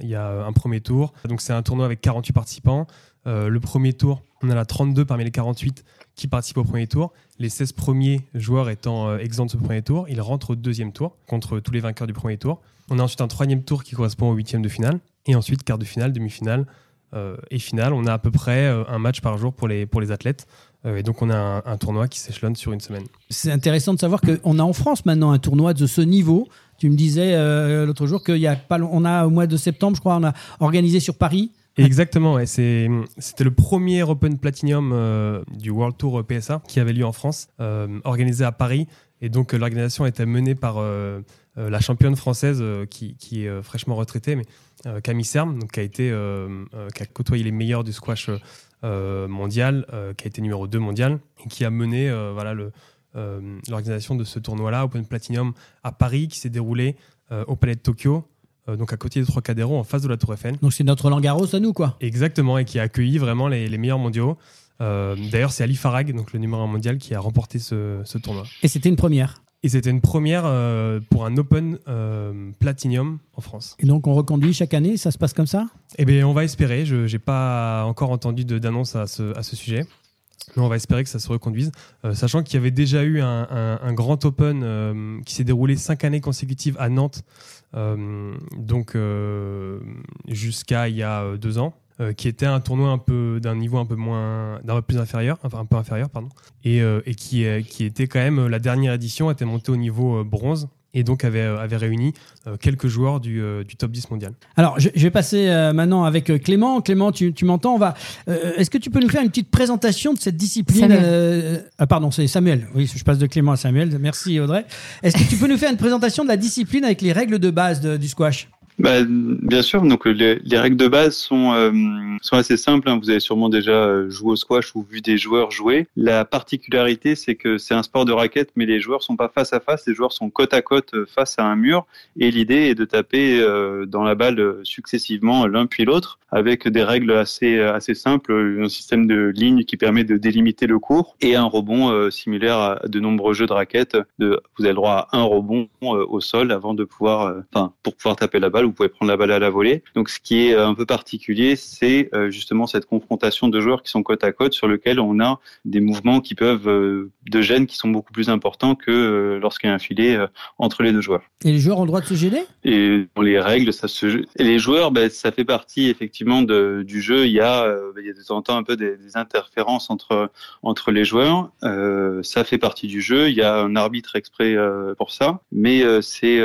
il y a un premier tour. Donc c'est un tournoi avec 48 participants. le premier tour, on a la 32 parmi les 48 qui participent au premier tour. Les 16 premiers joueurs étant euh, exempts de ce premier tour, ils rentrent au deuxième tour contre tous les vainqueurs du premier tour. On a ensuite un troisième tour qui correspond au huitième de finale. Et ensuite, quart de finale, demi-finale euh, et finale. On a à peu près euh, un match par jour pour les, pour les athlètes. et donc, on a un, tournoi qui s'échelonne sur une semaine. C'est intéressant de savoir qu'on a en France maintenant un tournoi de ce niveau. Tu me disais l'autre jour qu'il y a pas, on a au mois de septembre, je crois, on a organisé sur Paris <laughs> Exactement, ouais. c'était le premier Open Platinum euh, du World Tour PSA qui avait lieu en France, euh, organisé à Paris. Et donc l'organisation était menée par euh, la championne française qui, qui, est fraîchement retraitée, mais Camille Serme, donc, qui, a été, qui a côtoyé les meilleurs du squash mondial, qui a été numéro 2 mondial, et qui a mené voilà, l'organisation de ce tournoi-là, Open Platinum, à Paris, qui s'est déroulé au Palais de Tokyo euh, donc à côté des Trocadéro, en face de la Tour Eiffel. Donc c'est notre Langaros à nous, quoi. Exactement, et qui a accueilli vraiment les, meilleurs mondiaux. Euh, d'ailleurs, c'est Ali Farag, donc le numéro 1 mondial, qui a remporté ce, tournoi. Et c'était une première et c'était une première euh, pour un Open Platinum en France. Et donc on reconduit chaque année, ça se passe comme ça? Eh bien, on va espérer. Je n'ai pas encore entendu d'annonce à ce, à ce sujet. Mais on va espérer que ça se reconduise, sachant qu'il y avait déjà eu un, un grand Open qui s'est déroulé cinq années consécutives à Nantes donc euh, jusqu'à il y a euh, deux ans. qui était un tournoi un peu d'un niveau un peu moins d'un peu plus inférieur enfin un peu inférieur pardon et, et qui, qui était quand même la dernière édition était montée au niveau bronze et donc avait, euh, avait réuni euh, quelques joueurs du, euh, du, top 10 mondial. Alors, je, vais passer maintenant avec Clément. Clément, tu, tu m'entends? Va. Est-ce que tu peux nous faire une petite présentation de cette discipline ah, Pardon, c'est Samuel. Oui, je passe de Clément à Samuel. Merci Audrey. Est-ce que tu peux nous faire une présentation de la discipline avec les règles de base du squash? Bah, Bien sûr, donc les, règles de base sont, euh, sont assez simples. Hein. Vous avez sûrement déjà euh, joué au squash ou vu des joueurs jouer. La particularité, c'est que c'est un sport de raquette, mais les joueurs sont pas face à face, les joueurs sont côte à côte euh, face à un mur. Et l'idée est de taper dans la balle successivement l'un puis l'autre, avec des règles assez, assez simples, un système de lignes qui permet de délimiter le cours et un rebond similaire à de nombreux jeux de raquettes. De, vous avez le droit à un rebond au sol avant de pouvoir, enfin, pour pouvoir taper la balle vous pouvez prendre la balle à la volée. Donc ce qui est euh, un peu particulier, c'est euh, justement cette confrontation de joueurs qui sont côte à côte sur lequel on a des mouvements qui peuvent euh, de gêne qui sont beaucoup plus importants que lorsqu'il y a un filet entre les deux joueurs. Et les joueurs ont le droit de se gêner? Et dans les règles, ça se et les joueurs, ben, ça fait partie effectivement de, du jeu. Il y a, ben, il y a de temps en temps un peu des, des interférences entre entre les joueurs. Euh, ça fait partie du jeu. Il y a un arbitre exprès pour ça, mais c'est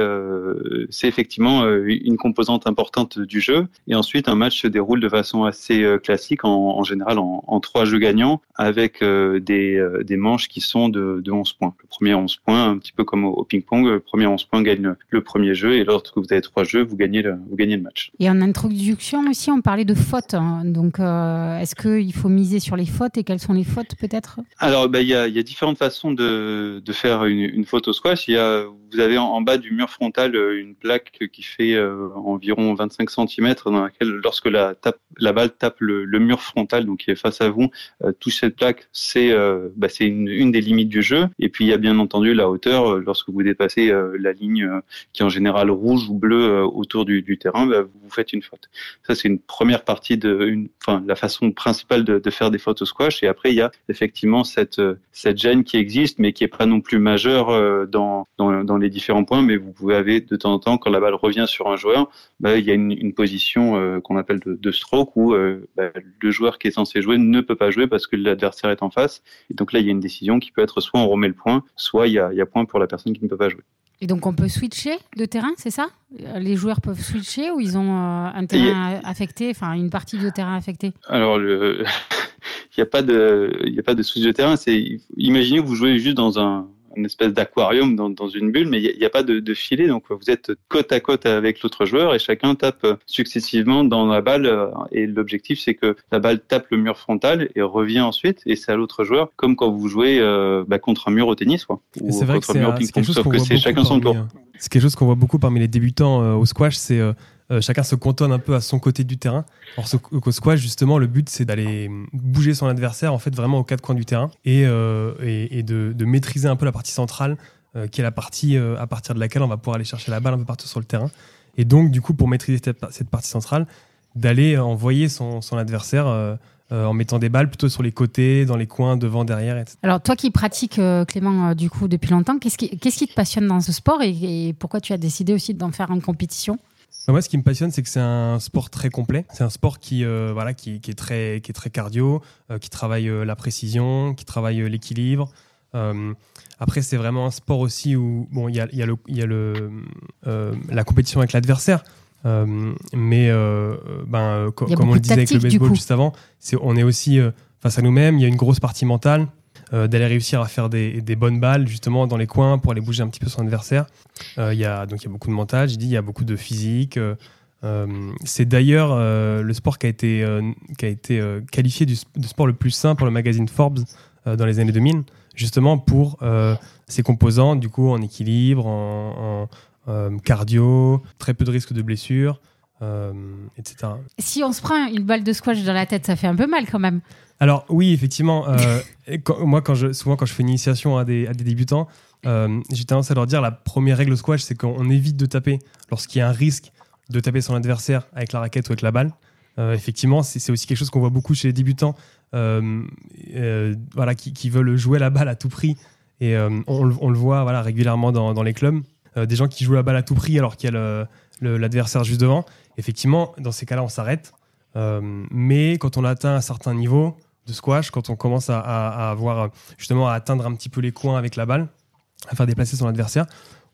c'est effectivement une composante importante du jeu. Et ensuite, un match se déroule de façon assez euh, classique, en, général en, trois jeux gagnants, avec euh, des, euh, des, manches qui sont de, de 11 points. Le premier 11 points, un petit peu comme au, ping-pong, le premier 11 points gagne le, premier jeu, et lorsque vous avez trois jeux, vous gagnez le, vous gagnez le match. Et en introduction aussi, on parlait de fautes. Hein. Donc, est-ce qu'il faut miser sur les fautes, et quelles sont les fautes peut-être? Alors, bah, il y, a, y, a, différentes façons de, de faire une, une, faute au squash. Il y a, vous avez en, bas du mur frontal une plaque qui fait environ 25 cm dans laquelle, lorsque la, balle tape le, mur frontal, donc qui est face à vous, euh, touche cette plaque, c'est euh, bah, une, des limites du jeu. Et puis il y a bien entendu la hauteur. Euh, lorsque vous dépassez la ligne qui est en général rouge ou bleue autour du, terrain, bah, vous faites une faute. Ça c'est une première partie de, la façon principale de, faire des fautes au squash. Et après il y a effectivement cette cette gêne qui existe, mais qui est pas non plus majeure dans, dans, dans les différents points. Mais vous pouvez avoir de temps en temps quand la balle revient sur un joueur, bah, il y a une, une position euh, qu'on appelle de, de, stroke où euh, bah, le joueur qui est censé jouer ne peut pas jouer parce que l'adversaire est en face. Et donc là, il y a une décision qui peut être soit on remet le point, soit il y a, il y a point pour la personne qui ne peut pas jouer. Et donc on peut switcher de terrain, c'est ça? Les joueurs peuvent switcher ou ils ont euh, un terrain affecté, enfin une partie de terrain affecté Alors le... <laughs> il n'y a pas de, il y a pas de switch de terrain. C'est imaginez que vous jouez juste dans un une espèce d'aquarium dans, dans, une bulle, mais il n'y a, pas de, de, filet, donc vous êtes côte à côte avec l'autre joueur et chacun tape successivement dans la balle. Euh, et l'objectif, c'est que la balle tape le mur frontal et revient ensuite, et c'est à l'autre joueur, comme quand vous jouez euh, bah, contre un mur au tennis, quoi. C'est vrai que c'est quelque chose qu'on voit chacun son tour. C'est quelque chose qu'on voit beaucoup parmi les débutants euh, au squash, c'est euh, chacun se cantonne un peu à son côté du terrain. Or, au squash, justement, le but, c'est d'aller bouger son adversaire, en fait, vraiment aux quatre coins du terrain et, euh, et, de, maîtriser un peu la partie centrale, euh, qui est la partie à partir de laquelle on va pouvoir aller chercher la balle un peu partout sur le terrain. Et donc, du coup, pour maîtriser cette, partie centrale, d'aller envoyer son, son adversaire. en mettant des balles plutôt sur les côtés, dans les coins, devant, derrière, etc. Alors toi qui pratiques Clément du coup depuis longtemps, qu'est-ce qui, qui te passionne dans ce sport et pourquoi tu as décidé aussi d'en faire une compétition? Moi, ce qui me passionne, c'est que c'est un sport très complet. C'est un sport qui, euh, voilà, qui, est très, qui est très cardio, euh, qui travaille euh, la précision, qui travaille l'équilibre. après, c'est vraiment un sport aussi où bon, il y a, y a, le, y a le, la compétition avec l'adversaire. mais ben, comme on le disait avec le baseball juste avant, c'est, on est aussi face à nous-mêmes. Il y a une grosse partie mentale. Euh, d'aller réussir à faire des, bonnes balles justement dans les coins pour aller bouger un petit peu son adversaire. Euh, y a, donc il y a beaucoup de mental, je dis, il y a beaucoup de physique. Euh, c'est d'ailleurs le sport qui a été, qui a été qualifié du, sport le plus sain pour le magazine Forbes dans les années 2000, justement pour ses composants, du coup en équilibre, en, cardio, très peu de risques de blessures. etc. Si on se prend une balle de squash dans la tête, ça fait un peu mal quand même. Alors oui, effectivement, euh, <laughs> moi quand je, souvent quand je fais une initiation à des, débutants, euh, j'ai tendance à leur dire la première règle au squash, c'est qu'on évite de taper lorsqu'il y a un risque de taper son adversaire avec la raquette ou avec la balle. Euh, effectivement, c'est aussi quelque chose qu'on voit beaucoup chez les débutants, voilà, qui, veulent jouer la balle à tout prix. Et on, le voit voilà, régulièrement dans, les clubs, des gens qui jouent la balle à tout prix alors qu'il y a l'adversaire juste devant. Effectivement, dans ces cas-là, on s'arrête. mais quand on atteint un certain niveau, de squash, quand on commence à, avoir justement à atteindre un petit peu les coins avec la balle, à faire déplacer son adversaire,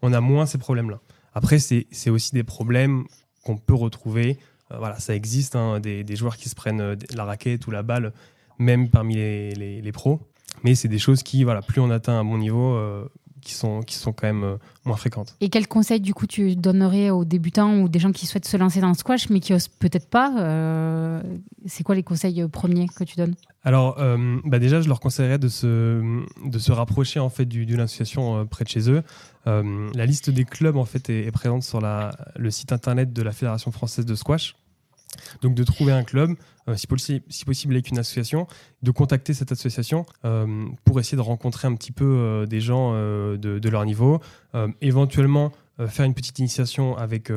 on a moins ces problèmes-là. Après, c'est aussi des problèmes qu'on peut retrouver. Euh, voilà, ça existe, hein, des, joueurs qui se prennent euh, la raquette ou la balle, même parmi les, pros. Mais c'est des choses qui, voilà, plus on atteint un bon niveau, euh, qui sont, qui sont quand même euh, moins fréquentes. Et quels conseils du coup tu donnerais aux débutants ou des gens qui souhaitent se lancer dans le squash mais qui osent peut-être pas euh, C'est quoi les conseils euh, premiers que tu donnes? Alors, bah déjà, je leur conseillerais de se, de se rapprocher en fait d'une association près de chez eux. la liste des clubs en fait est, est présente sur la, le site internet de la Fédération française de squash. Donc de trouver un club, euh, si, possible, avec une association, de contacter cette association euh, pour essayer de rencontrer un petit peu euh, des gens de, leur niveau, éventuellement faire une petite initiation avec,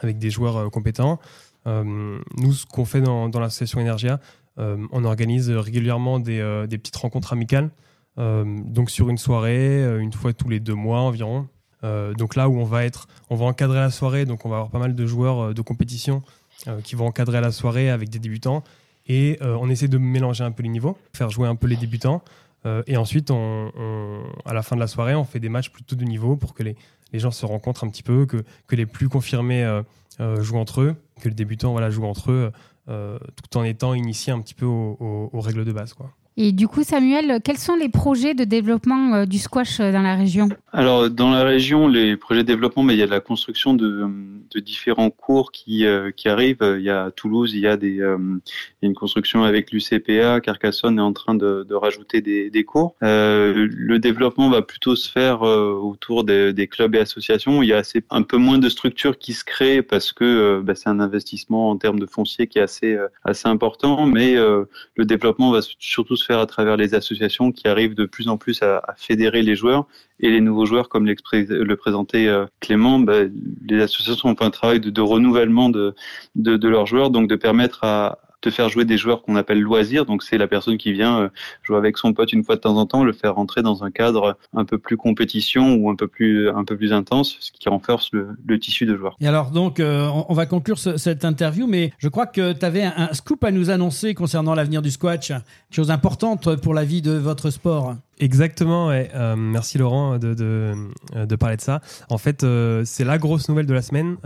avec des joueurs compétents. nous, ce qu'on fait dans, l'association Energia, on organise régulièrement des, petites rencontres amicales. donc sur une soirée, une fois tous les deux mois environ. donc là où on va être, on va encadrer la soirée, donc on va avoir pas mal de joueurs de compétition qui vont encadrer la soirée avec des débutants. Et euh, on essaie de mélanger un peu les niveaux, faire jouer un peu les débutants. Euh, et ensuite, à la fin de la soirée, on fait des matchs plutôt de niveau pour que les, gens se rencontrent un petit peu, que, que les plus confirmés jouent entre eux, que les débutants voilà, jouent entre eux, tout en étant initiés un petit peu aux, aux règles de base. Quoi. Et du coup, Samuel, quels sont les projets de développement euh, du squash euh, dans la région? Alors, dans la région, les projets de développement, il y a de la construction de, de différents cours qui, euh, arrivent. Il y a à Toulouse, il y a, une construction avec l'UCPA. Carcassonne est en train de, rajouter des, des cours. le développement va plutôt se faire autour des, des, clubs et associations. Il y a assez, un peu moins de structures qui se créent parce que bah, c'est un investissement en termes de foncier qui est assez, assez important, mais le développement va surtout se faire à travers les associations qui arrivent de plus en plus à, fédérer les joueurs. Et les nouveaux joueurs, comme le présentait euh, Clément, bah, les associations font un travail de, renouvellement de, de, de, leurs joueurs, donc de permettre à, de faire jouer des joueurs qu'on appelle loisirs. Donc c'est la personne qui vient euh, jouer avec son pote une fois de temps en temps, le faire rentrer dans un cadre un peu plus compétition ou un peu plus un peu plus intense, ce qui renforce le, tissu de joueurs. Et alors donc euh, on va conclure cette interview, mais je crois que tu avais un, scoop à nous annoncer concernant l'avenir du squash, chose importante pour la vie de votre sport. Exactement, ouais. Euh, merci Laurent de, de, de, parler de ça. En fait, c'est la grosse nouvelle de la semaine.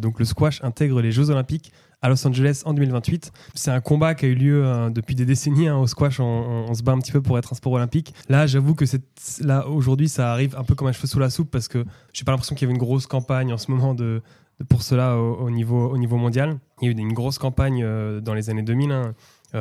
donc le squash intègre les Jeux Olympiques à Los Angeles en 2028. C'est un combat qui a eu lieu euh, depuis des décennies hein, au squash. On, se bat un petit peu pour être un sport olympique. Là, j'avoue que là aujourd'hui, ça arrive un peu comme un cheveu sous la soupe parce que j'ai pas l'impression qu'il y avait une grosse campagne en ce moment de, pour cela au, niveau, au niveau mondial. Il y a eu une grosse campagne euh, dans les années 2000. Euh,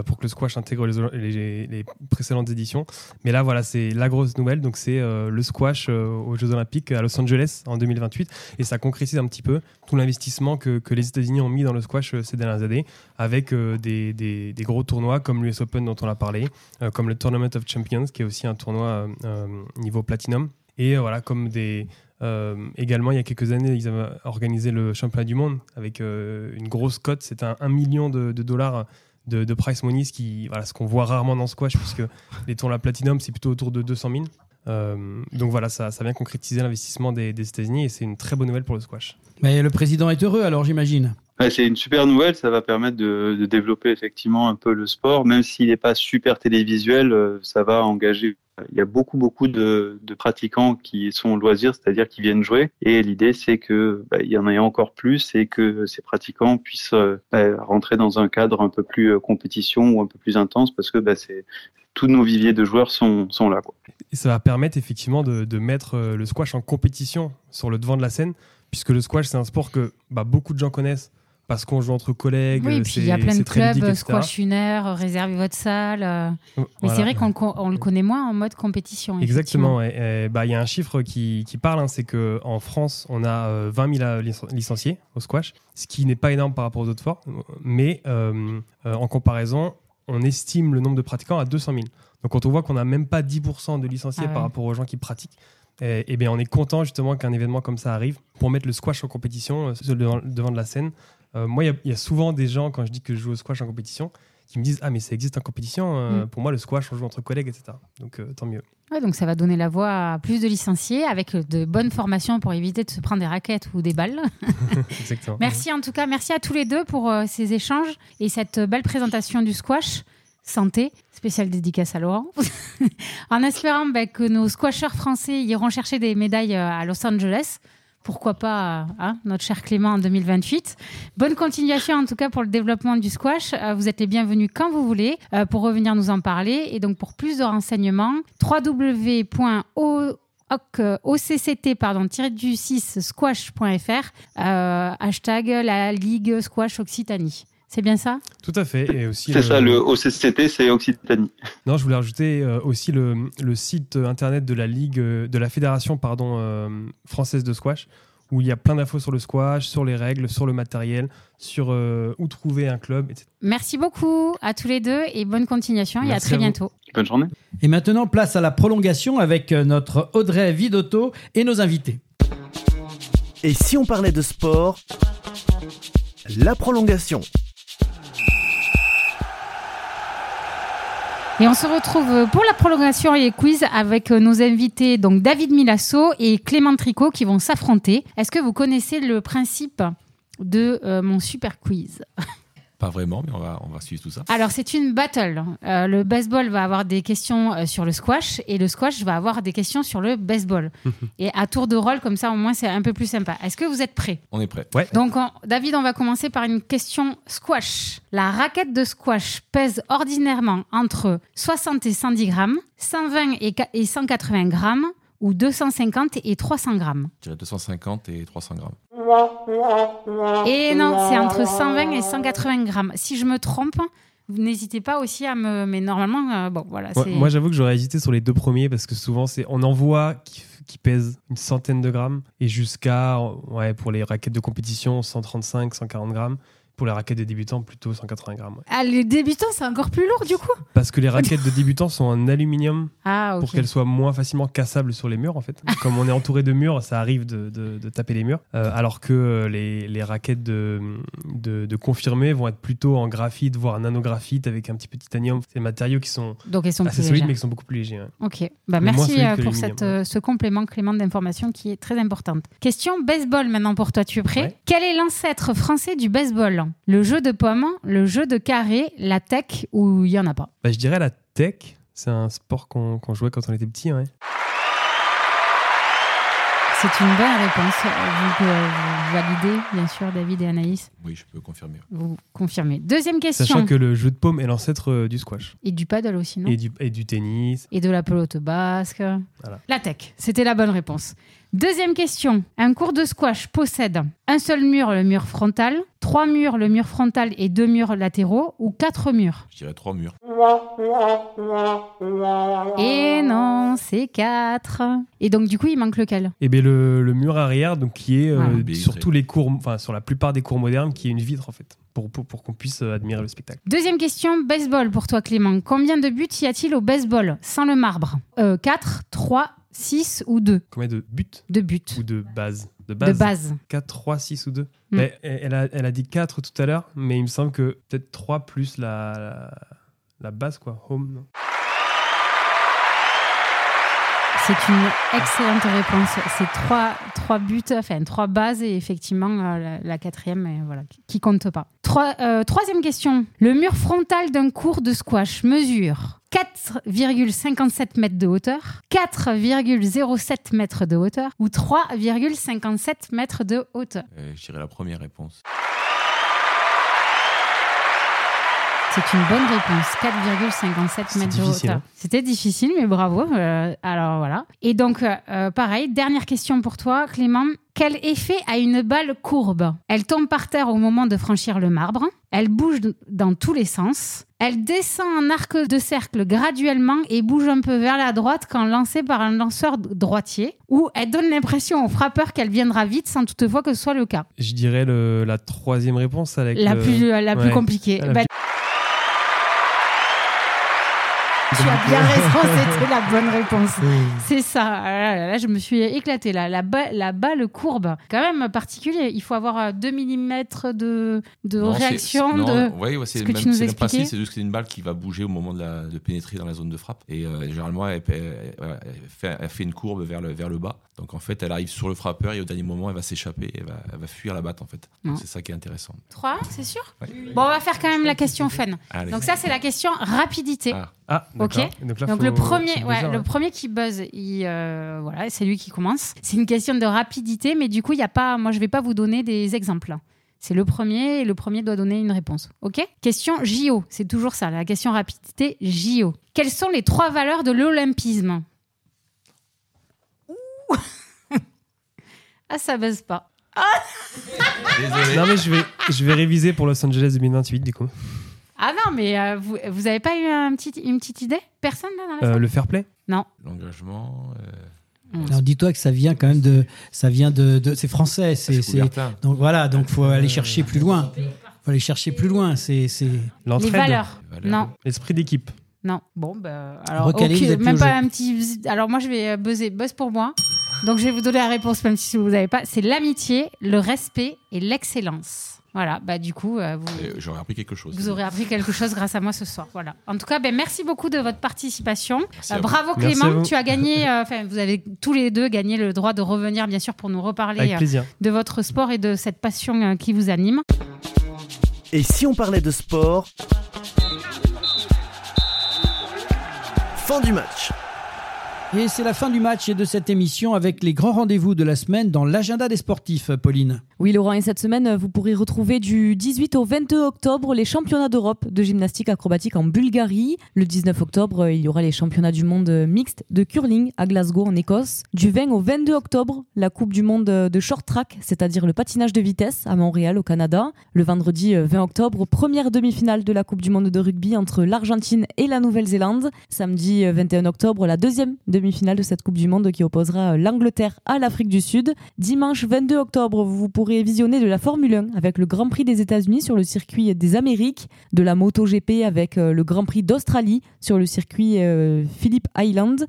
pour que le squash intègre les, précédentes éditions. Mais là, voilà, c'est la grosse nouvelle. Donc, c'est euh, le squash euh, aux Jeux Olympiques à Los Angeles en 2028. Et ça concrétise un petit peu tout l'investissement que, les États-Unis ont mis dans le squash ces dernières années, avec des, gros tournois comme l'US Open dont on a parlé, comme le Tournament of Champions, qui est aussi un tournoi niveau platinum. Et voilà, comme des, également, il y a quelques années, ils avaient organisé le championnat du monde avec une grosse cote. C'était un, 1 million de dollars de, price money, ce, qui, voilà, ce qu'on voit rarement dans squash, puisque les tournois platinum, c'est plutôt autour de 200 000. Euh, donc voilà, ça, ça vient concrétiser l'investissement des, des États-Unis et c'est une très bonne nouvelle pour le squash. Mais le président est heureux alors, j'imagine. c'est une super nouvelle, ça va permettre de, de, développer effectivement un peu le sport, même s'il n'est pas super télévisuel, euh, ça va engager il y a beaucoup, beaucoup de, pratiquants qui sont loisirs, c'est-à-dire qui viennent jouer. Et l'idée, c'est que bah, il y en ait encore plus et que ces pratiquants puissent euh, bah, rentrer dans un cadre un peu plus euh, compétition ou un peu plus intense, parce que bah, c'est tous nos viviers de joueurs sont, sont là. Et ça va permettre effectivement de, de, mettre euh, le squash en compétition sur le devant de la scène, puisque le squash, c'est un sport que bah, beaucoup de gens connaissent parce qu'on joue entre collègues. Oui, puis il y a plein de clubs, squash une heure, réservez votre salle. Euh. Mais c'est vrai qu'on le connaît moins en mode compétition. Exactement. Bah, il y a un chiffre qui, qui parle, hein, c'est qu'en France, on a 20 euh, 000 licenciés au squash, ce qui n'est pas énorme par rapport aux autres sports. Mais euh, en comparaison, on estime le nombre de pratiquants à 200 000. Donc quand on voit qu'on n'a même pas 10% de licenciés ah par rapport aux gens qui pratiquent, et, eh bien on est content justement qu'un événement comme ça arrive pour mettre le squash en compétition devant, devant de la scène euh, moi, il y, a souvent des gens, quand je dis que je joue au squash en compétition, qui me disent Ah, mais ça existe en compétition. Euh, mm. Pour moi, le squash, on joue entre collègues, etc. Donc, euh, tant mieux. Ouais, donc, ça va donner la voie à plus de licenciés avec de bonnes formations pour éviter de se prendre des raquettes ou des balles. <laughs> <laughs> Exactement. merci en tout cas. Merci à tous les deux pour ces échanges et cette belle présentation du squash. Santé, spéciale dédicace à Laurent. <laughs> en espérant bah, que nos squasheurs français iront chercher des médailles à Los Angeles pourquoi pas hein, notre cher Clément en 2028. Bonne continuation en tout cas pour le développement du squash. Euh, vous êtes les bienvenus quand vous voulez euh, pour revenir nous en parler. Et donc pour plus de renseignements, www.o OCCT, pardon, tiré du 6 squash.fr, hashtag la Ligue Squash Occitanie. C'est bien ça? Tout à fait. Et aussi C'est ça, le OCCT, c'est Occitanie. Non, je voulais rajouter aussi le, le, site internet de la Ligue, de la Fédération pardon, française de squash, où il y a plein d'infos sur le squash, sur les règles, sur le matériel, sur euh, où trouver un club, etc. Merci beaucoup à tous les deux et bonne continuation Merci et à très à bientôt. Bonne journée. Et maintenant, place à la prolongation avec euh, notre Audrey Vidotto et nos invités. Et si on parlait de sport? La prolongation. Et on se retrouve pour la prolongation et les quiz avec nos invités, donc David Milasso et Clément Tricot, qui vont s'affronter. Est-ce que vous connaissez le principe de euh, mon super quiz? <laughs> Pas vraiment, mais on va, on va suivre tout ça. Alors, c'est une battle. Euh, le baseball va avoir des questions euh, sur le squash et le squash va avoir des questions sur le baseball. <laughs> et à tour de rôle, comme ça, au moins, c'est un peu plus sympa. Est-ce que vous êtes prêts? On est prêt. Ouais. Donc, on- David, on va commencer par une question squash. La raquette de squash pèse ordinairement entre 60 et 110 grammes, 120 et et 180 grammes ou 250 et 300 grammes? Je dirais 250 et 300 grammes. Et non, c'est entre 120 et 180 grammes. Si je me trompe, vous n'hésitez pas aussi à me... Mais normalement, euh, bon, voilà. Moi, j'avoue que j'aurais hésité sur les deux premiers parce que souvent, c'est on en voit qui, qui pèsent une centaine de grammes et jusqu'à, ouais, pour les raquettes de compétition, 135, 140 grammes. Pour les raquettes de débutants, plutôt 180 grammes. ouais. Ah, les débutants, c'est encore plus lourd du coup Parce que les raquettes de débutants sont en aluminium <laughs> Ah, pour qu'elles soient moins facilement cassables sur les murs en fait. Comme on est entouré de murs, ça arrive de, de- de taper les murs. Euh, alors que euh, les, les raquettes de, de, de confirmés vont être plutôt en graphite, voire nanographite avec un petit peu de titanium. C'est des matériaux qui sont, Donc, sont assez solides mais qui sont beaucoup plus légers. ouais. Ok, bah, merci euh, pour cette, ce complément, Clément, d'information qui est très importante. Question baseball maintenant pour toi, tu es prêt? Quel est l'ancêtre français du baseball? Le jeu de pommes, le jeu de carré, la tech ou il n'y en a pas? Bah, je dirais la tech. C'est un sport qu'on jouait quand on était petit. ouais. C'est une bonne réponse. Vous, euh, vous validez, bien sûr, David et Anaïs. Oui, je peux confirmer. Vous confirmez. Deuxième question. Sachant que le jeu de paume est l'ancêtre euh, du squash. Et du paddle aussi, non? Et du, et du tennis. Et de la pelote basque. Voilà. La tech, c'était la bonne réponse. Deuxième question. Un cours de squash possède un seul mur, le mur frontal, trois murs, le mur frontal et deux murs latéraux, ou quatre murs? Je dirais trois murs. Et non, c'est quatre. Et donc, du coup, il manque lequel? Et bien le, le mur arrière, donc qui est euh, Voilà. sur tous les cours, enfin sur la plupart des cours modernes, qui est une vitre en fait, pour, pour, pour qu'on puisse euh, admirer le spectacle. Deuxième question, baseball pour toi, Clément. Combien de buts y a-t-il au baseball? Sans le marbre euh, 4, 3, 6 ou 2 Combien de buts De buts. ou de bases De De base. 4, 3, 6 ou 2 Mm. elle, a, elle a dit 4 tout à l'heure, mais il me semble que peut-être 3 plus la, la, la base, quoi, home. non C'est une excellente réponse. C'est trois, trois buts, enfin trois bases et effectivement euh, la, la quatrième, euh, voilà, qui- qui compte pas. Trois- euh, troisième question. Le mur frontal d'un cours de squash mesure 4,57 mètres de hauteur, 4,07 mètres de hauteur ou 3,57 mètres de hauteur. Euh, je dirais la première réponse. C'est une bonne réponse. 4,57 mètres de hauteur. hein. C'était difficile, mais bravo. Euh, alors voilà. Et donc, euh, euh, pareil, dernière question pour toi, Clément. Quel effet a une balle courbe? Elle tombe par terre au moment de franchir le marbre. Elle bouge dans tous les sens. Elle descend en arc de cercle graduellement et bouge un peu vers la droite quand lancée par un lanceur droitier. Ou elle donne l'impression au frappeur qu'elle viendra vite sans toutefois que ce soit le cas. Je dirais le, la troisième réponse avec La le- plus, la plus compliquée. Ah, la Bah, plus- <laughs> Tu as bien raison, c'était la bonne réponse. C'est ça. Ah là, là, là, je me suis éclatée. Là. La, ba- la balle courbe, quand même particulier. Il faut avoir 2 mm de, de Non, c'est- réaction. non, de... ouais, ouais, c'est ce le que même- tu nous c'est le principe, expliquais. c'est juste que c'est une balle qui va bouger au moment de, la- de pénétrer dans la zone de frappe. Et euh, généralement, elle, elle- elle- elle fait, elle fait une courbe vers le, vers le bas. Donc en fait, elle arrive sur le frappeur et au dernier moment, elle va s'échapper, et elle va, elle va fuir la batte en fait. C'est ça qui est intéressant. 3, c'est sûr? Ouais. Bon, on va faire quand même la question fun. Allez. Donc ça, c'est la question rapidité. Ah. Ah, Ok. Donc, là, Donc faut- le premier, ouais, le hein. premier qui buzz, il, euh, voilà, c'est lui qui commence. C'est une question de rapidité, mais du coup, il y a pas, moi, je vais pas vous donner des exemples. C'est le premier et le premier doit donner une réponse. Ok? Question JO, c'est toujours ça, la question rapidité JO. Quelles sont les trois valeurs de l'olympisme? <laughs> Ah, ça buzz pas. Désolé. Non, mais je vais, je vais réviser pour Los Angeles 2028, du coup. Ah non, mais euh, vous, vous avez pas eu un petit, une petite idée? Personne là dans la Euh, le fair play? Non. L'engagement. euh, Alors dis-toi que ça vient quand même de, ça vient de, de- c'est français, c'est, c'est c'est- Coubertin. donc voilà, donc faut aller chercher plus loin. Faut aller chercher plus loin. C'est, c'est. Les L'entraide. valeurs. valeurs. Non, L'esprit d'équipe. non. Bon, bah, alors, Recalé, ok, vous êtes plus même au pas jeu. un petit. Alors moi, je vais euh, buzzer. Buzz pour moi. Donc je vais vous donner la réponse, même si vous n'avez pas. C'est l'amitié, le respect et l'excellence. Voilà, bah du coup, euh, vous, J'aurais appris quelque chose. vous aurez appris quelque chose grâce à moi ce soir. Voilà. En tout cas, ben, merci beaucoup de votre participation. Euh, bravo Merci Clément, vous. tu as gagné. euh, Enfin, vous avez tous les deux gagné le droit de revenir, bien sûr, pour nous reparler euh, de votre sport et de cette passion euh, qui vous anime. Et si on parlait de sport? Fin du match. Et c'est la fin du match et de cette émission avec les grands rendez-vous de la semaine dans l'agenda des sportifs, Pauline. Oui, Laurent, et cette semaine, vous pourrez retrouver du 18 au 22 octobre les championnats d'Europe de gymnastique acrobatique en Bulgarie. Le 19 octobre, il y aura les championnats du monde mixte de curling à Glasgow en Écosse. Du 20 au 22 octobre, la Coupe du monde de short track, c'est-à-dire le patinage de vitesse à Montréal au Canada. Le vendredi euh, 20 octobre, première demi-finale de la Coupe du monde de rugby entre l'Argentine et la Nouvelle-Zélande. Samedi euh, 21 octobre, la deuxième demi-finale de cette Coupe du monde qui opposera euh, l'Angleterre à l'Afrique du Sud. Dimanche 22 octobre, vous pourrez visionner de la Formule 1 avec le Grand Prix des États-Unis sur le circuit des Amériques, de la MotoGP avec euh, le Grand Prix d'Australie sur le circuit euh, Phillip Island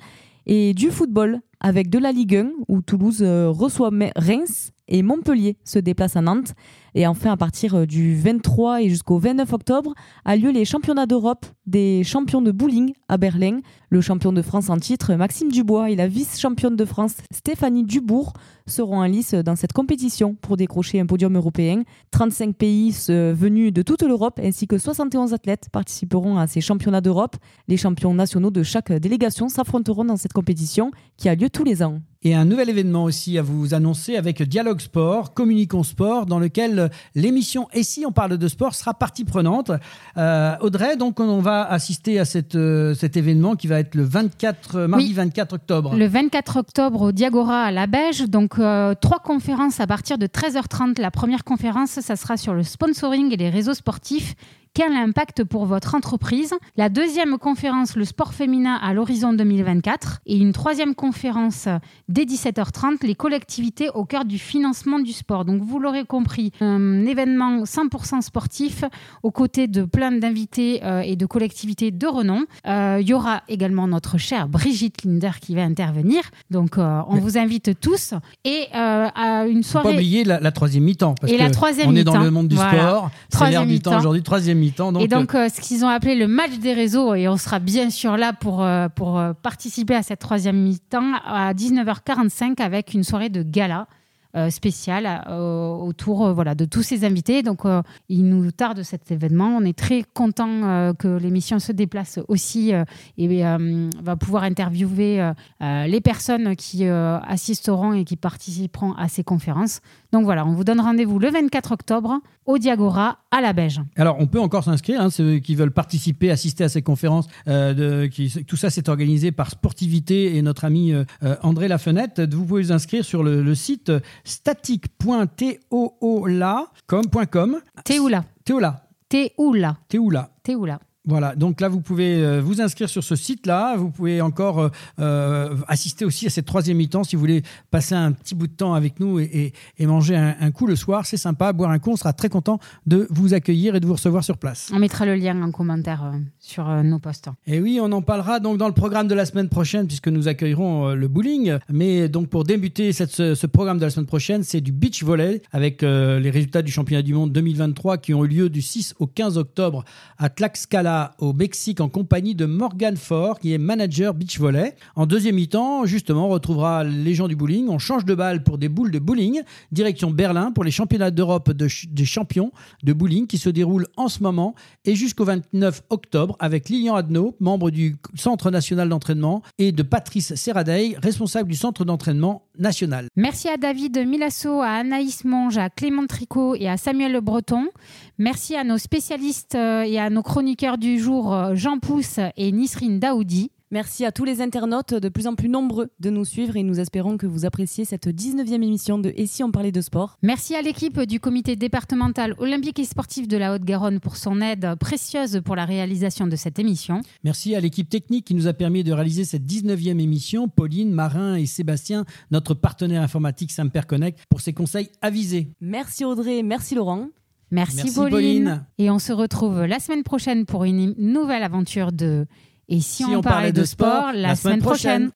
et du football avec de la Ligue 1 où Toulouse reçoit Reims et Montpellier se déplace à Nantes. Et enfin, à partir euh, du 23 et jusqu'au 29 octobre, a lieu les championnats d'Europe des champions de bowling à Berlin. Le champion de France en titre, Maxime Dubois, et la vice-championne de France, Stéphanie Dubourg, seront en lice dans cette compétition pour décrocher un podium européen. 35 pays venus de toute l'Europe ainsi que 71 athlètes participeront à ces championnats d'Europe. Les champions nationaux de chaque délégation s'affronteront dans cette compétition qui a lieu tous les ans. Et un nouvel événement aussi à vous annoncer avec Dialogue Sport, Communiquons Sport, dans lequel l'émission Et si on parle de sport sera partie prenante. Euh, Audrey, donc on va assister à cette, euh, cet événement qui va être le 24, euh, mardi Oui. 24 octobre. Le 24 octobre au Diagora à la Beige. Donc, euh, trois conférences à partir de 13h30. La première conférence, ça sera sur le sponsoring et les réseaux sportifs. Quel impact pour votre entreprise La deuxième conférence, le sport féminin à l'horizon 2024. Et une troisième conférence dès 17h30, les collectivités au cœur du financement du sport. Donc, vous l'aurez compris, un événement 100% sportif aux côtés de plein d'invités euh, et de collectivités de renom. Euh, Il y aura également notre chère Brigitte Linder qui va intervenir. Donc, euh, on vous invite tous. Et à une Faut pas soirée. oublier la, la troisième mi-temps. Parce Et la troisième On est dans mi-temps. le monde du Voilà. sport. C'est Troisième l'air du temps mi-temps. aujourd'hui, troisième mi-temps. Donc, et donc, euh, ce qu'ils ont appelé le match des réseaux, et on sera bien sûr là pour, euh, pour euh, participer à cette troisième mi-temps à 19h45 avec une soirée de gala. euh, spéciale euh, autour euh, voilà, de tous ces invités. Donc, euh, il nous tarde cet événement. On est très content euh, que l'émission se déplace aussi euh, et euh, va pouvoir interviewer euh, euh, les personnes qui euh, assisteront et qui participeront à ces conférences. Donc voilà, on vous donne rendez-vous le 24 octobre au Diagora à la Beige. Alors, on peut encore s'inscrire, hein, ceux qui veulent participer, assister à ces conférences. euh, de, qui, tout ça, c'est organisé par Sportivité et notre ami euh, euh, André Lafenette. Vous pouvez vous inscrire sur le, le site static.toola.com. Théoula. Théoula. Théoula. Théoula. Voilà, donc là, vous pouvez euh, vous inscrire sur ce site-là. Vous pouvez encore euh, euh, assister aussi à cette troisième mi-temps si vous voulez passer un petit bout de temps avec nous et, et- et manger un, un coup le soir. C'est sympa, boire un coup. On sera très content de vous accueillir et de vous recevoir sur place. On mettra le lien en commentaire euh, sur euh, nos posts. Et oui, on en parlera donc dans le programme de la semaine prochaine puisque nous accueillerons le bowling. Mais donc pour débuter cette- ce, ce programme de la semaine prochaine, c'est du beach volley avec les résultats du championnat du monde 2023 qui ont eu lieu du 6 au 15 octobre à Tlaxcala au Mexique en compagnie de Morgan Ford qui est manager beach volley. En deuxième mi-temps, justement, on retrouvera les gens du bowling. On change de balle pour des boules de bowling. Direction Berlin pour les championnats d'Europe de des champions de bowling qui se déroulent en ce moment et jusqu'au 29 octobre avec Lilian Adno, membre du Centre national d'entraînement, et de Patrice Serradei, responsable du Centre d'entraînement Merci à David Milasso, à Anaïs Monge, à Clément Tricot et à Samuel Le Breton. Merci à nos spécialistes euh, et à nos chroniqueurs du jour, euh, Jean Pousse et Nisrine Daoudi. Merci à tous les internautes de plus en plus nombreux de nous suivre et nous espérons que vous appréciez cette 19e émission de Et si on parlait de sport Merci à l'équipe du comité départemental olympique et sportif de la Haute-Garonne pour son aide précieuse pour la réalisation de cette émission. Merci à l'équipe technique qui nous a permis de réaliser cette 19e émission, Pauline, Marin et Sébastien, notre partenaire informatique Samper Connect, pour ses conseils avisés. Merci Audrey, merci Laurent. Merci, Merci, Pauline. Pauline. Et on se retrouve la semaine prochaine pour une nouvelle aventure de et si, on, parlait de sport, la, semaine, prochaine.